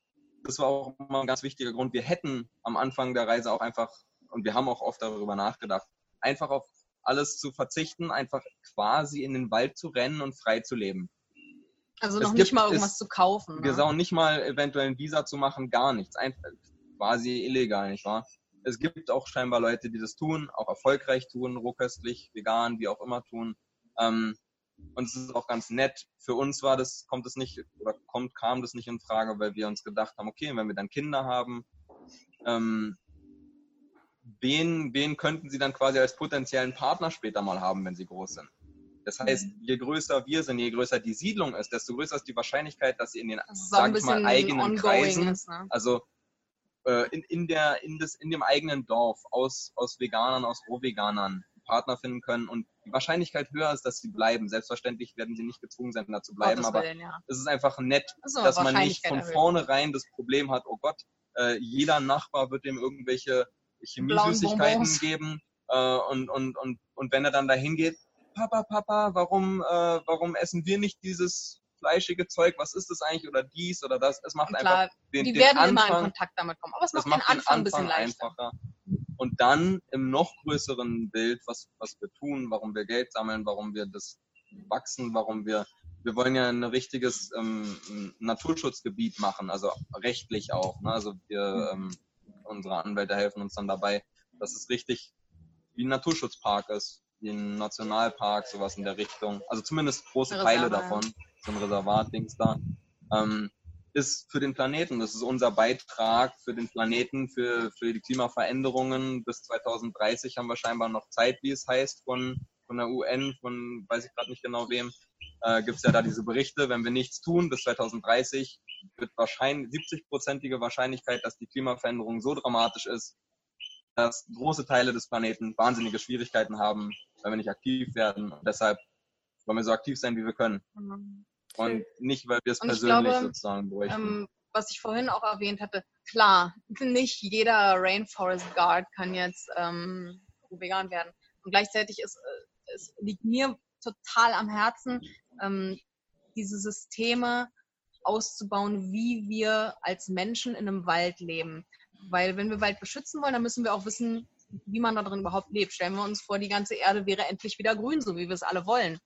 das war auch immer ein ganz wichtiger Grund. Wir hätten am Anfang der Reise auch einfach, und wir haben auch oft darüber nachgedacht, einfach auf alles zu verzichten, einfach quasi in den Wald zu rennen und frei zu leben. Also noch nicht mal irgendwas es, zu kaufen. Ne? Wir sagen nicht mal eventuell ein Visa zu machen, gar nichts. Einfach quasi illegal, nicht wahr? Es gibt auch scheinbar Leute, die das tun, auch erfolgreich tun, rohköstlich, vegan, wie auch immer tun. Ähm, und es ist auch ganz nett. Für uns war das, kommt es nicht, oder kommt, kam das nicht in Frage, weil wir uns gedacht haben, okay, wenn wir dann Kinder haben, ähm, wen, wen könnten sie dann quasi als potenziellen Partner später mal haben, wenn sie groß sind? Das heißt, mhm. je größer wir sind, je größer die Siedlung ist, desto größer ist die Wahrscheinlichkeit, dass sie in den, sag ich mal, eigenen Kreisen, ist, ne? also äh, in, in, der, in, das, in dem eigenen Dorf aus, aus Veganern, aus Rohveganern Partner finden können und die Wahrscheinlichkeit höher ist, dass sie bleiben. Selbstverständlich werden sie nicht gezwungen sein, da zu bleiben, aber Willen, ja. es ist einfach nett, so, dass man nicht von vornherein das Problem hat, oh Gott, äh, jeder Nachbar wird dem irgendwelche Chemiesüßigkeiten geben äh, und, und, und, und wenn er dann dahin geht, Papa, Papa, warum, äh, warum essen wir nicht dieses fleischige Zeug? Was ist das eigentlich? Oder dies oder das? Es macht klar, einfach den, die den werden Anfang, immer in Kontakt damit kommen. Aber es macht, macht den Anfang, den Anfang ein bisschen leichter. einfacher. Und dann im noch größeren Bild, was, was wir tun, warum wir Geld sammeln, warum wir das wachsen, warum wir, wir wollen ja ein richtiges ähm, Naturschutzgebiet machen, also rechtlich auch. Ne? Also wir, ähm, unsere Anwälte helfen uns dann dabei, dass es richtig wie ein Naturschutzpark ist, wie ein Nationalpark, sowas in der Richtung. Also zumindest große Teile davon, so ein Reservat-Dings da. Ähm, ist für den Planeten. Das ist unser Beitrag für den Planeten, für, für die Klimaveränderungen. Bis 2030 haben wir scheinbar noch Zeit, wie es heißt, von, von der UN, von weiß ich gerade nicht genau wem. Äh, Gibt es ja da diese Berichte, wenn wir nichts tun, bis 2030 wird wahrscheinlich 70-prozentige Wahrscheinlichkeit, dass die Klimaveränderung so dramatisch ist, dass große Teile des Planeten wahnsinnige Schwierigkeiten haben, wenn wir nicht aktiv werden. Und deshalb wollen wir so aktiv sein, wie wir können. Mhm. Und nicht, weil wir es persönlich glaube, sozusagen bräuchten. Ähm, was ich vorhin auch erwähnt hatte, klar, nicht jeder Rainforest Guard kann jetzt ähm, vegan werden. Und gleichzeitig ist äh, es liegt mir total am Herzen, ähm, diese Systeme auszubauen, wie wir als Menschen in einem Wald leben. Weil wenn wir Wald beschützen wollen, dann müssen wir auch wissen, wie man da drin überhaupt lebt. Stellen wir uns vor, die ganze Erde wäre endlich wieder grün, so wie wir es alle wollen.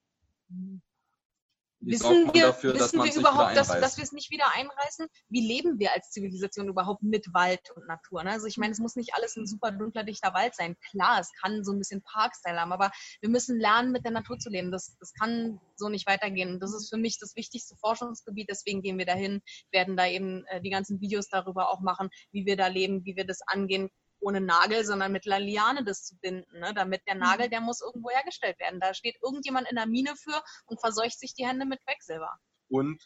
Wissen wir, dafür, wissen wir überhaupt, dass, dass wir es nicht wieder einreißen? Wie leben wir als Zivilisation überhaupt mit Wald und Natur? Ne? Also ich meine, es muss nicht alles ein super dunkler, dichter Wald sein. Klar, es kann so ein bisschen Parkstyle haben, aber wir müssen lernen, mit der Natur zu leben. Das, das kann so nicht weitergehen. Und das ist für mich das wichtigste Forschungsgebiet. Deswegen gehen wir dahin, werden da eben äh, die ganzen Videos darüber auch machen, wie wir da leben, wie wir das angehen ohne Nagel, sondern mit einer Liane das zu binden, ne? damit der Nagel, mhm. der muss irgendwo hergestellt werden. Da steht irgendjemand in der Mine für und verseucht sich die Hände mit Quecksilber. Und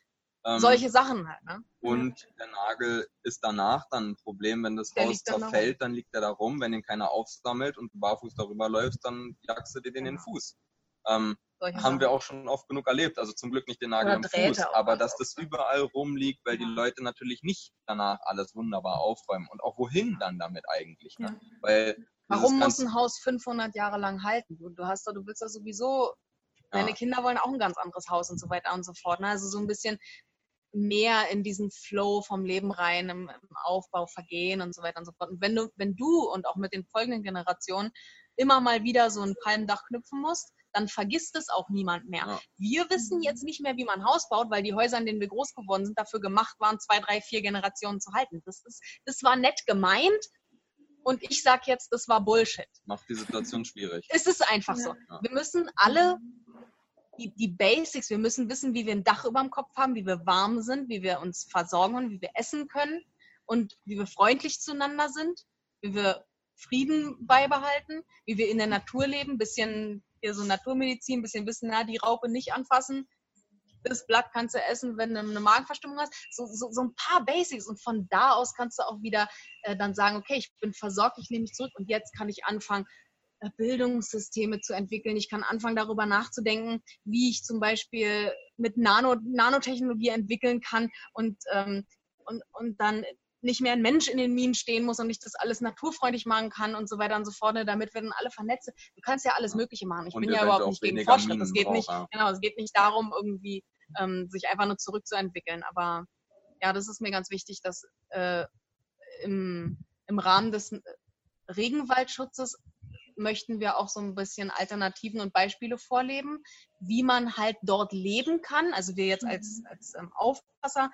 ähm, solche Sachen halt. Ne? Und der Nagel ist danach dann ein Problem, wenn das der Haus zerfällt, dann liegt er da rum, wenn ihn keiner aufsammelt und du barfuß darüber läufst, dann jagst du dir den in den Fuß. Ähm, haben wir auch schon oft genug erlebt. Also zum Glück nicht den Nagel im Fuß, aber dass das überall rumliegt, weil ja. die Leute natürlich nicht danach alles wunderbar aufräumen. Und auch wohin dann damit eigentlich? Ne? Ja. Weil Warum muss ein Haus 500 Jahre lang halten? Du, du hast da, du willst da sowieso, ja. deine Kinder wollen auch ein ganz anderes Haus und so weiter und so fort. Ne? Also so ein bisschen mehr in diesen Flow vom Leben rein, im, im, Aufbau, Vergehen und so weiter und so fort. Und wenn du, wenn du und auch mit den folgenden Generationen immer mal wieder so ein Palmdach knüpfen musst, dann vergisst es auch niemand mehr. Ja. Wir wissen jetzt nicht mehr, wie man ein Haus baut, weil die Häuser, in denen wir groß geworden sind, dafür gemacht waren, zwei, drei, vier Generationen zu halten. Das, ist, das war nett gemeint, und ich sage jetzt, das war Bullshit. Macht die Situation schwierig. Es ist einfach ja. so. Wir müssen alle die, die, Basics, wir müssen wissen, wie wir ein Dach über dem Kopf haben, wie wir warm sind, wie wir uns versorgen und wie wir essen können und wie wir freundlich zueinander sind, wie wir Frieden beibehalten, wie wir in der Natur leben, bisschen hier so Naturmedizin, bisschen wissen, na, die Raupe nicht anfassen, das Blatt kannst du essen, wenn du eine Magenverstimmung hast. So, so, so ein paar Basics und von da aus kannst du auch wieder äh, dann sagen, okay, ich bin versorgt, ich nehme mich zurück und jetzt kann ich anfangen, äh, Bildungssysteme zu entwickeln. Ich kann anfangen, darüber nachzudenken, wie ich zum Beispiel mit Nano, Nanotechnologie entwickeln kann und ähm, und, und dann nicht mehr ein Mensch in den Minen stehen muss und ich das alles naturfreundlich machen kann und so weiter und so fort, ne, damit wir dann alle vernetzt sind. Du kannst ja alles Mögliche machen. Ich Und bin ja überhaupt auch nicht gegen Fortschritt. Es geht nicht, genau, es geht nicht darum, irgendwie ähm, sich einfach nur zurückzuentwickeln. Aber ja, das ist mir ganz wichtig, dass äh, im, im Rahmen des äh, Regenwaldschutzes möchten wir auch so ein bisschen Alternativen und Beispiele vorleben, wie man halt dort leben kann. Also wir jetzt als, als ähm, Aufpasser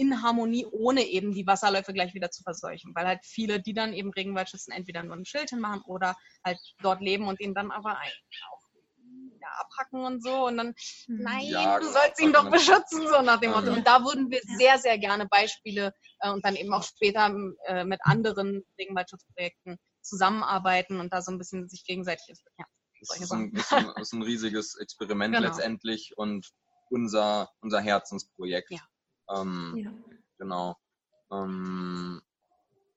in Harmonie, ohne eben die Wasserläufe gleich wieder zu verseuchen. Weil halt viele, die dann eben Regenwald schützen, entweder nur ein Schild hinmachen oder halt dort leben und ihn dann aber ein, auch ja, abhacken und so. Und dann, nein, Ja, du genau, sollst ihn doch beschützen, so nach dem Motto. Und da würden wir sehr, sehr gerne Beispiele äh, und dann eben auch später äh, mit anderen Regenwaldschutzprojekten zusammenarbeiten und da so ein bisschen sich gegenseitig ja, Das ist ein, ist, ein, ist ein riesiges Experiment Genau. letztendlich und unser, unser Herzensprojekt. Ja. Ähm, Ja. Genau. Ähm,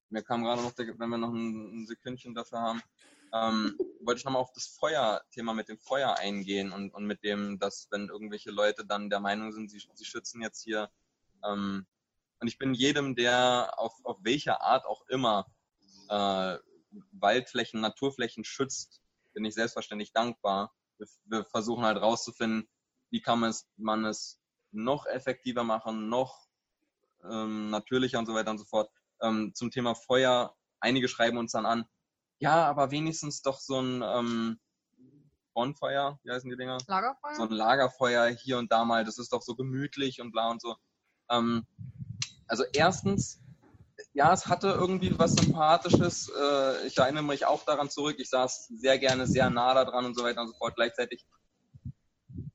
mir kam gerade noch, der, wenn wir noch ein, ein Sekündchen dafür haben, ähm, wollte ich nochmal auf das Feuerthema mit dem Feuer eingehen und, und mit dem, dass wenn irgendwelche Leute dann der Meinung sind, sie, sie schützen jetzt hier. Ähm, und ich bin jedem, der auf, auf welche Art auch immer äh, Waldflächen, Naturflächen schützt, bin ich selbstverständlich dankbar. Wir, wir versuchen halt rauszufinden, wie kann man es, man es noch effektiver machen, noch ähm, natürlicher und so weiter und so fort. Ähm, zum Thema Feuer, einige schreiben uns dann an, ja, aber wenigstens doch so ein ähm, Bonfire, wie heißen die Dinger? Lagerfeuer? so ein Lagerfeuer hier und da mal, das ist doch so gemütlich und bla und so. Ähm, also erstens, ja, es hatte irgendwie was Sympathisches. Äh, ich erinnere mich auch daran zurück. Ich saß sehr gerne sehr nah da dran und so weiter und so fort. Gleichzeitig,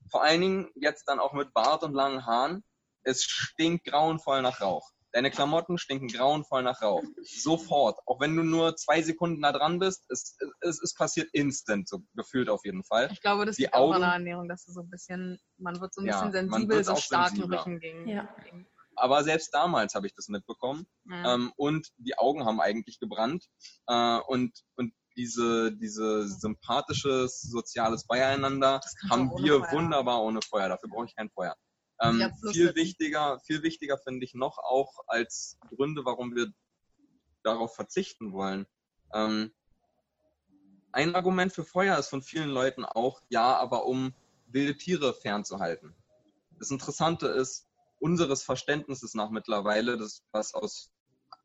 vor allen Dingen jetzt dann auch mit Bart und langen Haaren, es stinkt grauenvoll nach Rauch. Deine Klamotten stinken grauenvoll nach Rauch. Sofort. Auch wenn du nur zwei Sekunden da dran bist, es, es, es passiert instant, so gefühlt auf jeden Fall. Ich glaube, das Die liegt auch an Augen- der Ernährung, dass du so ein bisschen, man wird so ein Ja, bisschen sensibel, so starken sensibler. Rücken gegen. Ja. gegen Aber selbst damals habe ich das mitbekommen. ja. Ähm, und die Augen haben eigentlich gebrannt. Äh, und, und diese, diese sympathisches soziales Beieinander haben wir Feuer. wunderbar ohne Feuer. Dafür brauche ich kein Feuer. Ähm, Ja, viel wichtiger, viel wichtiger finde ich noch auch als Gründe, warum wir darauf verzichten wollen. Ähm, ein Argument für Feuer ist von vielen Leuten auch, ja, aber um wilde Tiere fernzuhalten. Das Interessante ist, unseres Verständnisses nach mittlerweile, das, was aus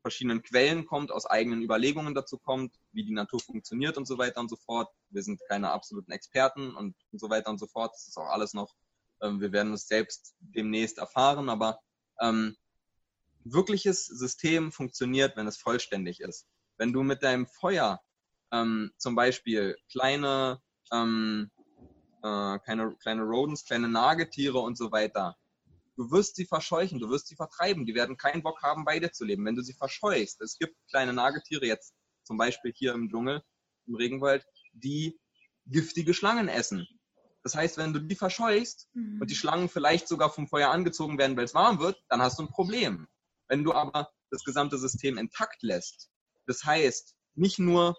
verschiedenen Quellen kommt, aus eigenen Überlegungen dazu kommt, wie die Natur funktioniert und so weiter und so fort. Wir sind keine absoluten Experten und, und so weiter und so fort. Das ist auch alles noch, ähm, wir werden es selbst demnächst erfahren, aber ähm, wirkliches System funktioniert, wenn es vollständig ist. Wenn du mit deinem Feuer ähm, zum Beispiel kleine, ähm, äh, kleine, kleine Rodents, kleine Nagetiere und so weiter du wirst sie verscheuchen, du wirst sie vertreiben, die werden keinen Bock haben, bei dir zu leben. Wenn du sie verscheuchst, es gibt kleine Nagetiere jetzt, zum Beispiel hier im Dschungel, im Regenwald, die giftige Schlangen essen. Das heißt, wenn du die verscheuchst Mhm. und die Schlangen vielleicht sogar vom Feuer angezogen werden, weil es warm wird, dann hast du ein Problem. Wenn du aber das gesamte System intakt lässt, das heißt, nicht nur,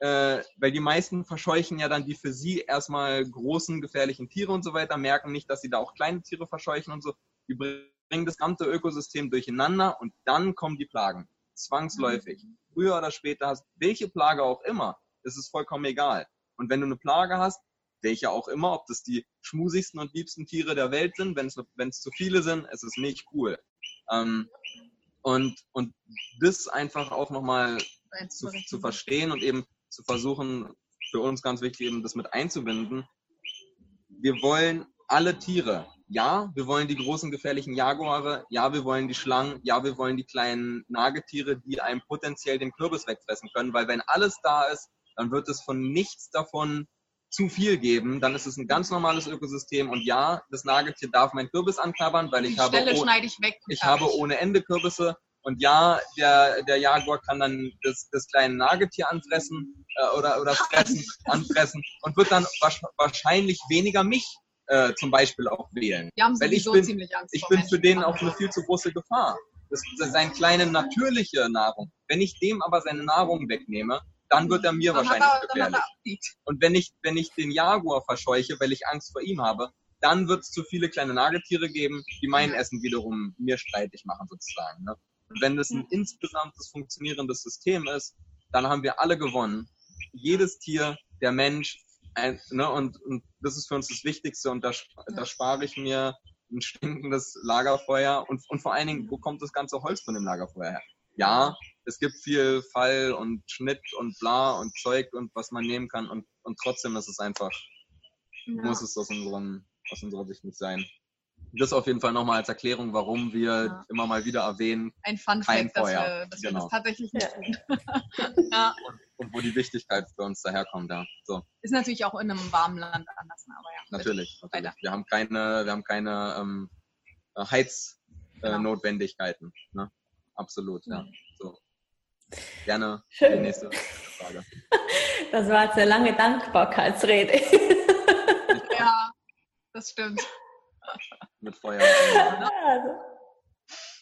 äh, weil die meisten verscheuchen ja dann die für sie erstmal großen, gefährlichen Tiere und so weiter, merken nicht, dass sie da auch kleine Tiere verscheuchen und so. Die bringen das gesamte Ökosystem durcheinander und dann kommen die Plagen. Zwangsläufig. Früher oder später hast welche Plage auch immer, das ist vollkommen egal. Und wenn du eine Plage hast, welche auch immer, ob das die schmusigsten und liebsten Tiere der Welt sind, wenn es, wenn es zu viele sind, es ist nicht cool. Ähm, und, und das einfach auch nochmal zu, zu verstehen und eben zu versuchen, für uns ganz wichtig, eben das mit einzubinden. Wir wollen alle Tiere. Ja, wir wollen die großen gefährlichen Jaguare. Ja, wir wollen die Schlangen. Ja, wir wollen die kleinen Nagetiere, die einem potenziell den Kürbis wegfressen können. Weil wenn alles da ist, dann wird es von nichts davon zu viel geben. Dann ist es ein ganz normales Ökosystem. Und ja, das Nagetier darf mein Kürbis anknabbern, weil ich die habe, Stelle oh- schneide ich weg. ich habe ohne Ende Kürbisse. Und ja, der, der Jaguar kann dann das, das kleine Nagetier anfressen äh, oder, oder fressen, anfressen und wird dann wahrscheinlich weniger mich äh, zum Beispiel auch wählen. Die haben weil ich bin- ziemlich Angst Ich bin für den auch eine viel zu große Gefahr. Das, das ist seine kleine natürliche Nahrung. Wenn ich dem aber seine Nahrung wegnehme, dann wird er mir Dann wahrscheinlich er- gefährlich. Und wenn ich, wenn ich den Jaguar verscheuche, weil ich Angst vor ihm habe, dann wird es zu viele kleine Nagetiere geben, die mein Ja. Essen wiederum mir streitig machen sozusagen. Ne? Und wenn das ein insgesamtes funktionierendes System ist, dann haben wir alle gewonnen. Jedes Tier, der Mensch, ein, ne, und, und das ist für uns das Wichtigste und da, da spare ich mir ein stinkendes Lagerfeuer und, und vor allen Dingen, wo kommt das ganze Holz von dem Lagerfeuer her? Ja, es gibt viel Fall und Schnitt und bla und Zeug und was man nehmen kann und, und trotzdem ist es einfach, ja. muss es aus, unserem, aus unserer Sicht nicht sein. Das auf jeden Fall nochmal als Erklärung, warum wir ja. immer mal wieder erwähnen. Ein Fun Fact, dass, wir, dass genau. wir das tatsächlich nicht tun. ja. Und, wo die Wichtigkeit für uns daherkommt, ja. So. Ist natürlich auch in einem warmen Land anders, aber ja. Natürlich. natürlich. Wir haben keine, wir haben keine ähm, Heiznotwendigkeiten. Genau. Ne? Absolut, ja. Mhm. So. Gerne Schön. die nächste Frage. Das war jetzt eine lange Dankbarkeitsrede. ja, das stimmt. Mit Feuer. Also.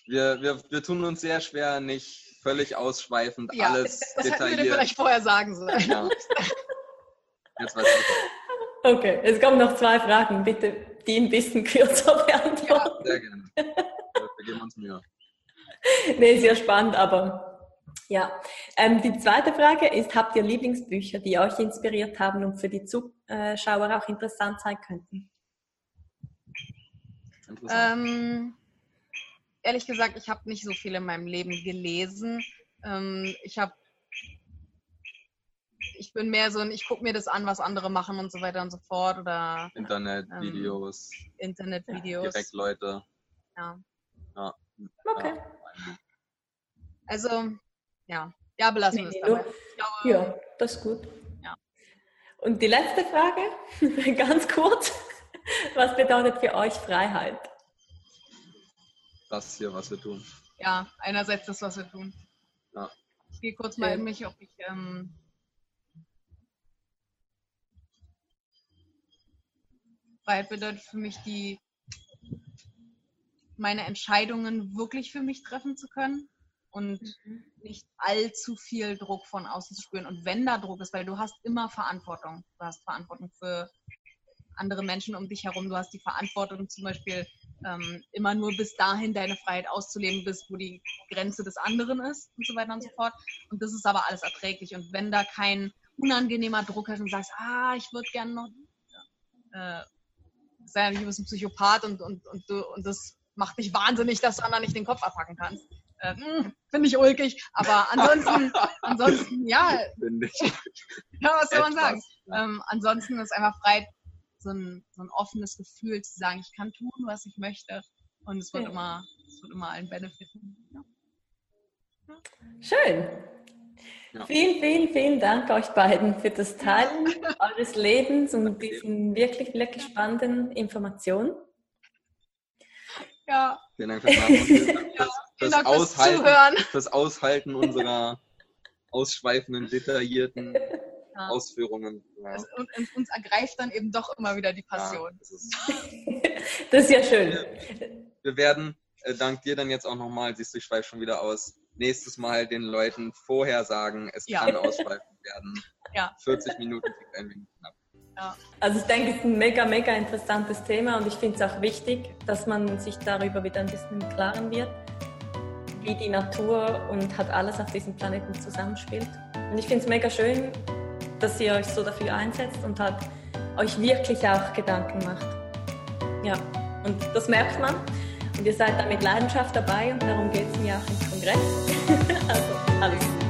Wir, wir, wir tun uns sehr schwer, nicht völlig ausschweifend ja, alles das, detailliert. Das hätten wir vielleicht vorher sagen sollen. Ja. Jetzt weiß ich. Okay, es kommen noch zwei Fragen. Bitte die ein bisschen kürzer beantworten. Ja, sehr gerne. Wir geben uns Mühe. nee, sehr spannend, aber ja. Ähm, die zweite Frage ist, habt ihr Lieblingsbücher, die euch inspiriert haben und für die Zuschauer auch interessant sein könnten? Ähm, ehrlich gesagt, ich habe nicht so viel in meinem Leben gelesen. Ähm, ich habe ich bin mehr so ein, ich gucke mir das an, was andere machen und so weiter und so fort. Oder Internetvideos. Ähm, Internetvideos. Direkt Leute. Ja. ja. Okay. Also, ja. Ja, belassen wir es dabei. Glaube, ja, das ist gut. Ja. Und die letzte Frage, ganz kurz. Was bedeutet für euch Freiheit? Das hier, was wir tun. Ja, einerseits das, was wir tun. Ja. Ich gehe kurz mal in mich, ob ich ähm, Freiheit bedeutet für mich die meine Entscheidungen wirklich für mich treffen zu können und mhm. nicht allzu viel Druck von außen zu spüren. Und wenn da Druck ist, weil du hast immer Verantwortung. Du hast Verantwortung für andere Menschen um dich herum. Du hast die Verantwortung zum Beispiel ähm, immer nur bis dahin deine Freiheit auszuleben, bis wo die Grenze des anderen ist und so weiter und so fort. Und das ist aber alles erträglich. Und wenn da kein unangenehmer Druck ist und sagst, ah, ich würde gerne noch, äh, sei ja nicht, du bist ein Psychopath und, und, und, du, und das macht dich wahnsinnig, dass du anderen nicht den Kopf abpacken kannst. Äh, hm, Finde ich ulkig, aber ansonsten, ansonsten, ja. Ja, was soll man sagen? Ähm, ansonsten ist einfach frei so ein, so ein offenes Gefühl zu sagen, ich kann tun, was ich möchte und es wird ja. immer, es wird immer allen benefiten. Ja. Schön. Ja. Vielen, vielen, vielen Dank euch beiden für das Teilen eures Lebens und diesen wirklich, wirklich spannenden Informationen. Ja. Vielen Dank fürs Dank Aushalten, fürs Aushalten unserer ausschweifenden, detaillierten ja. Ausführungen. Ja. Also, und, und, uns ergreift dann eben doch immer wieder die Passion. das, ist, das, ist, ja schön. Wir, wir werden äh, dank dir dann jetzt auch nochmal, siehst du, ich schweife schon wieder aus, nächstes Mal den Leuten vorher sagen, es kann ausschweifen werden. Ja. 40 Minuten kriegt ein wenig knapp. Ja. Also ich denke, es ist ein mega, mega interessantes Thema und ich finde es auch wichtig, dass man sich darüber wieder ein bisschen im Klaren wird, wie die Natur und hat alles auf diesem Planeten zusammenspielt. Und ich finde es mega schön, dass ihr euch so dafür einsetzt und halt euch wirklich auch Gedanken macht. Ja, und das merkt man. Und ihr seid da mit Leidenschaft dabei und darum geht es mir auch im Kongress. also alles.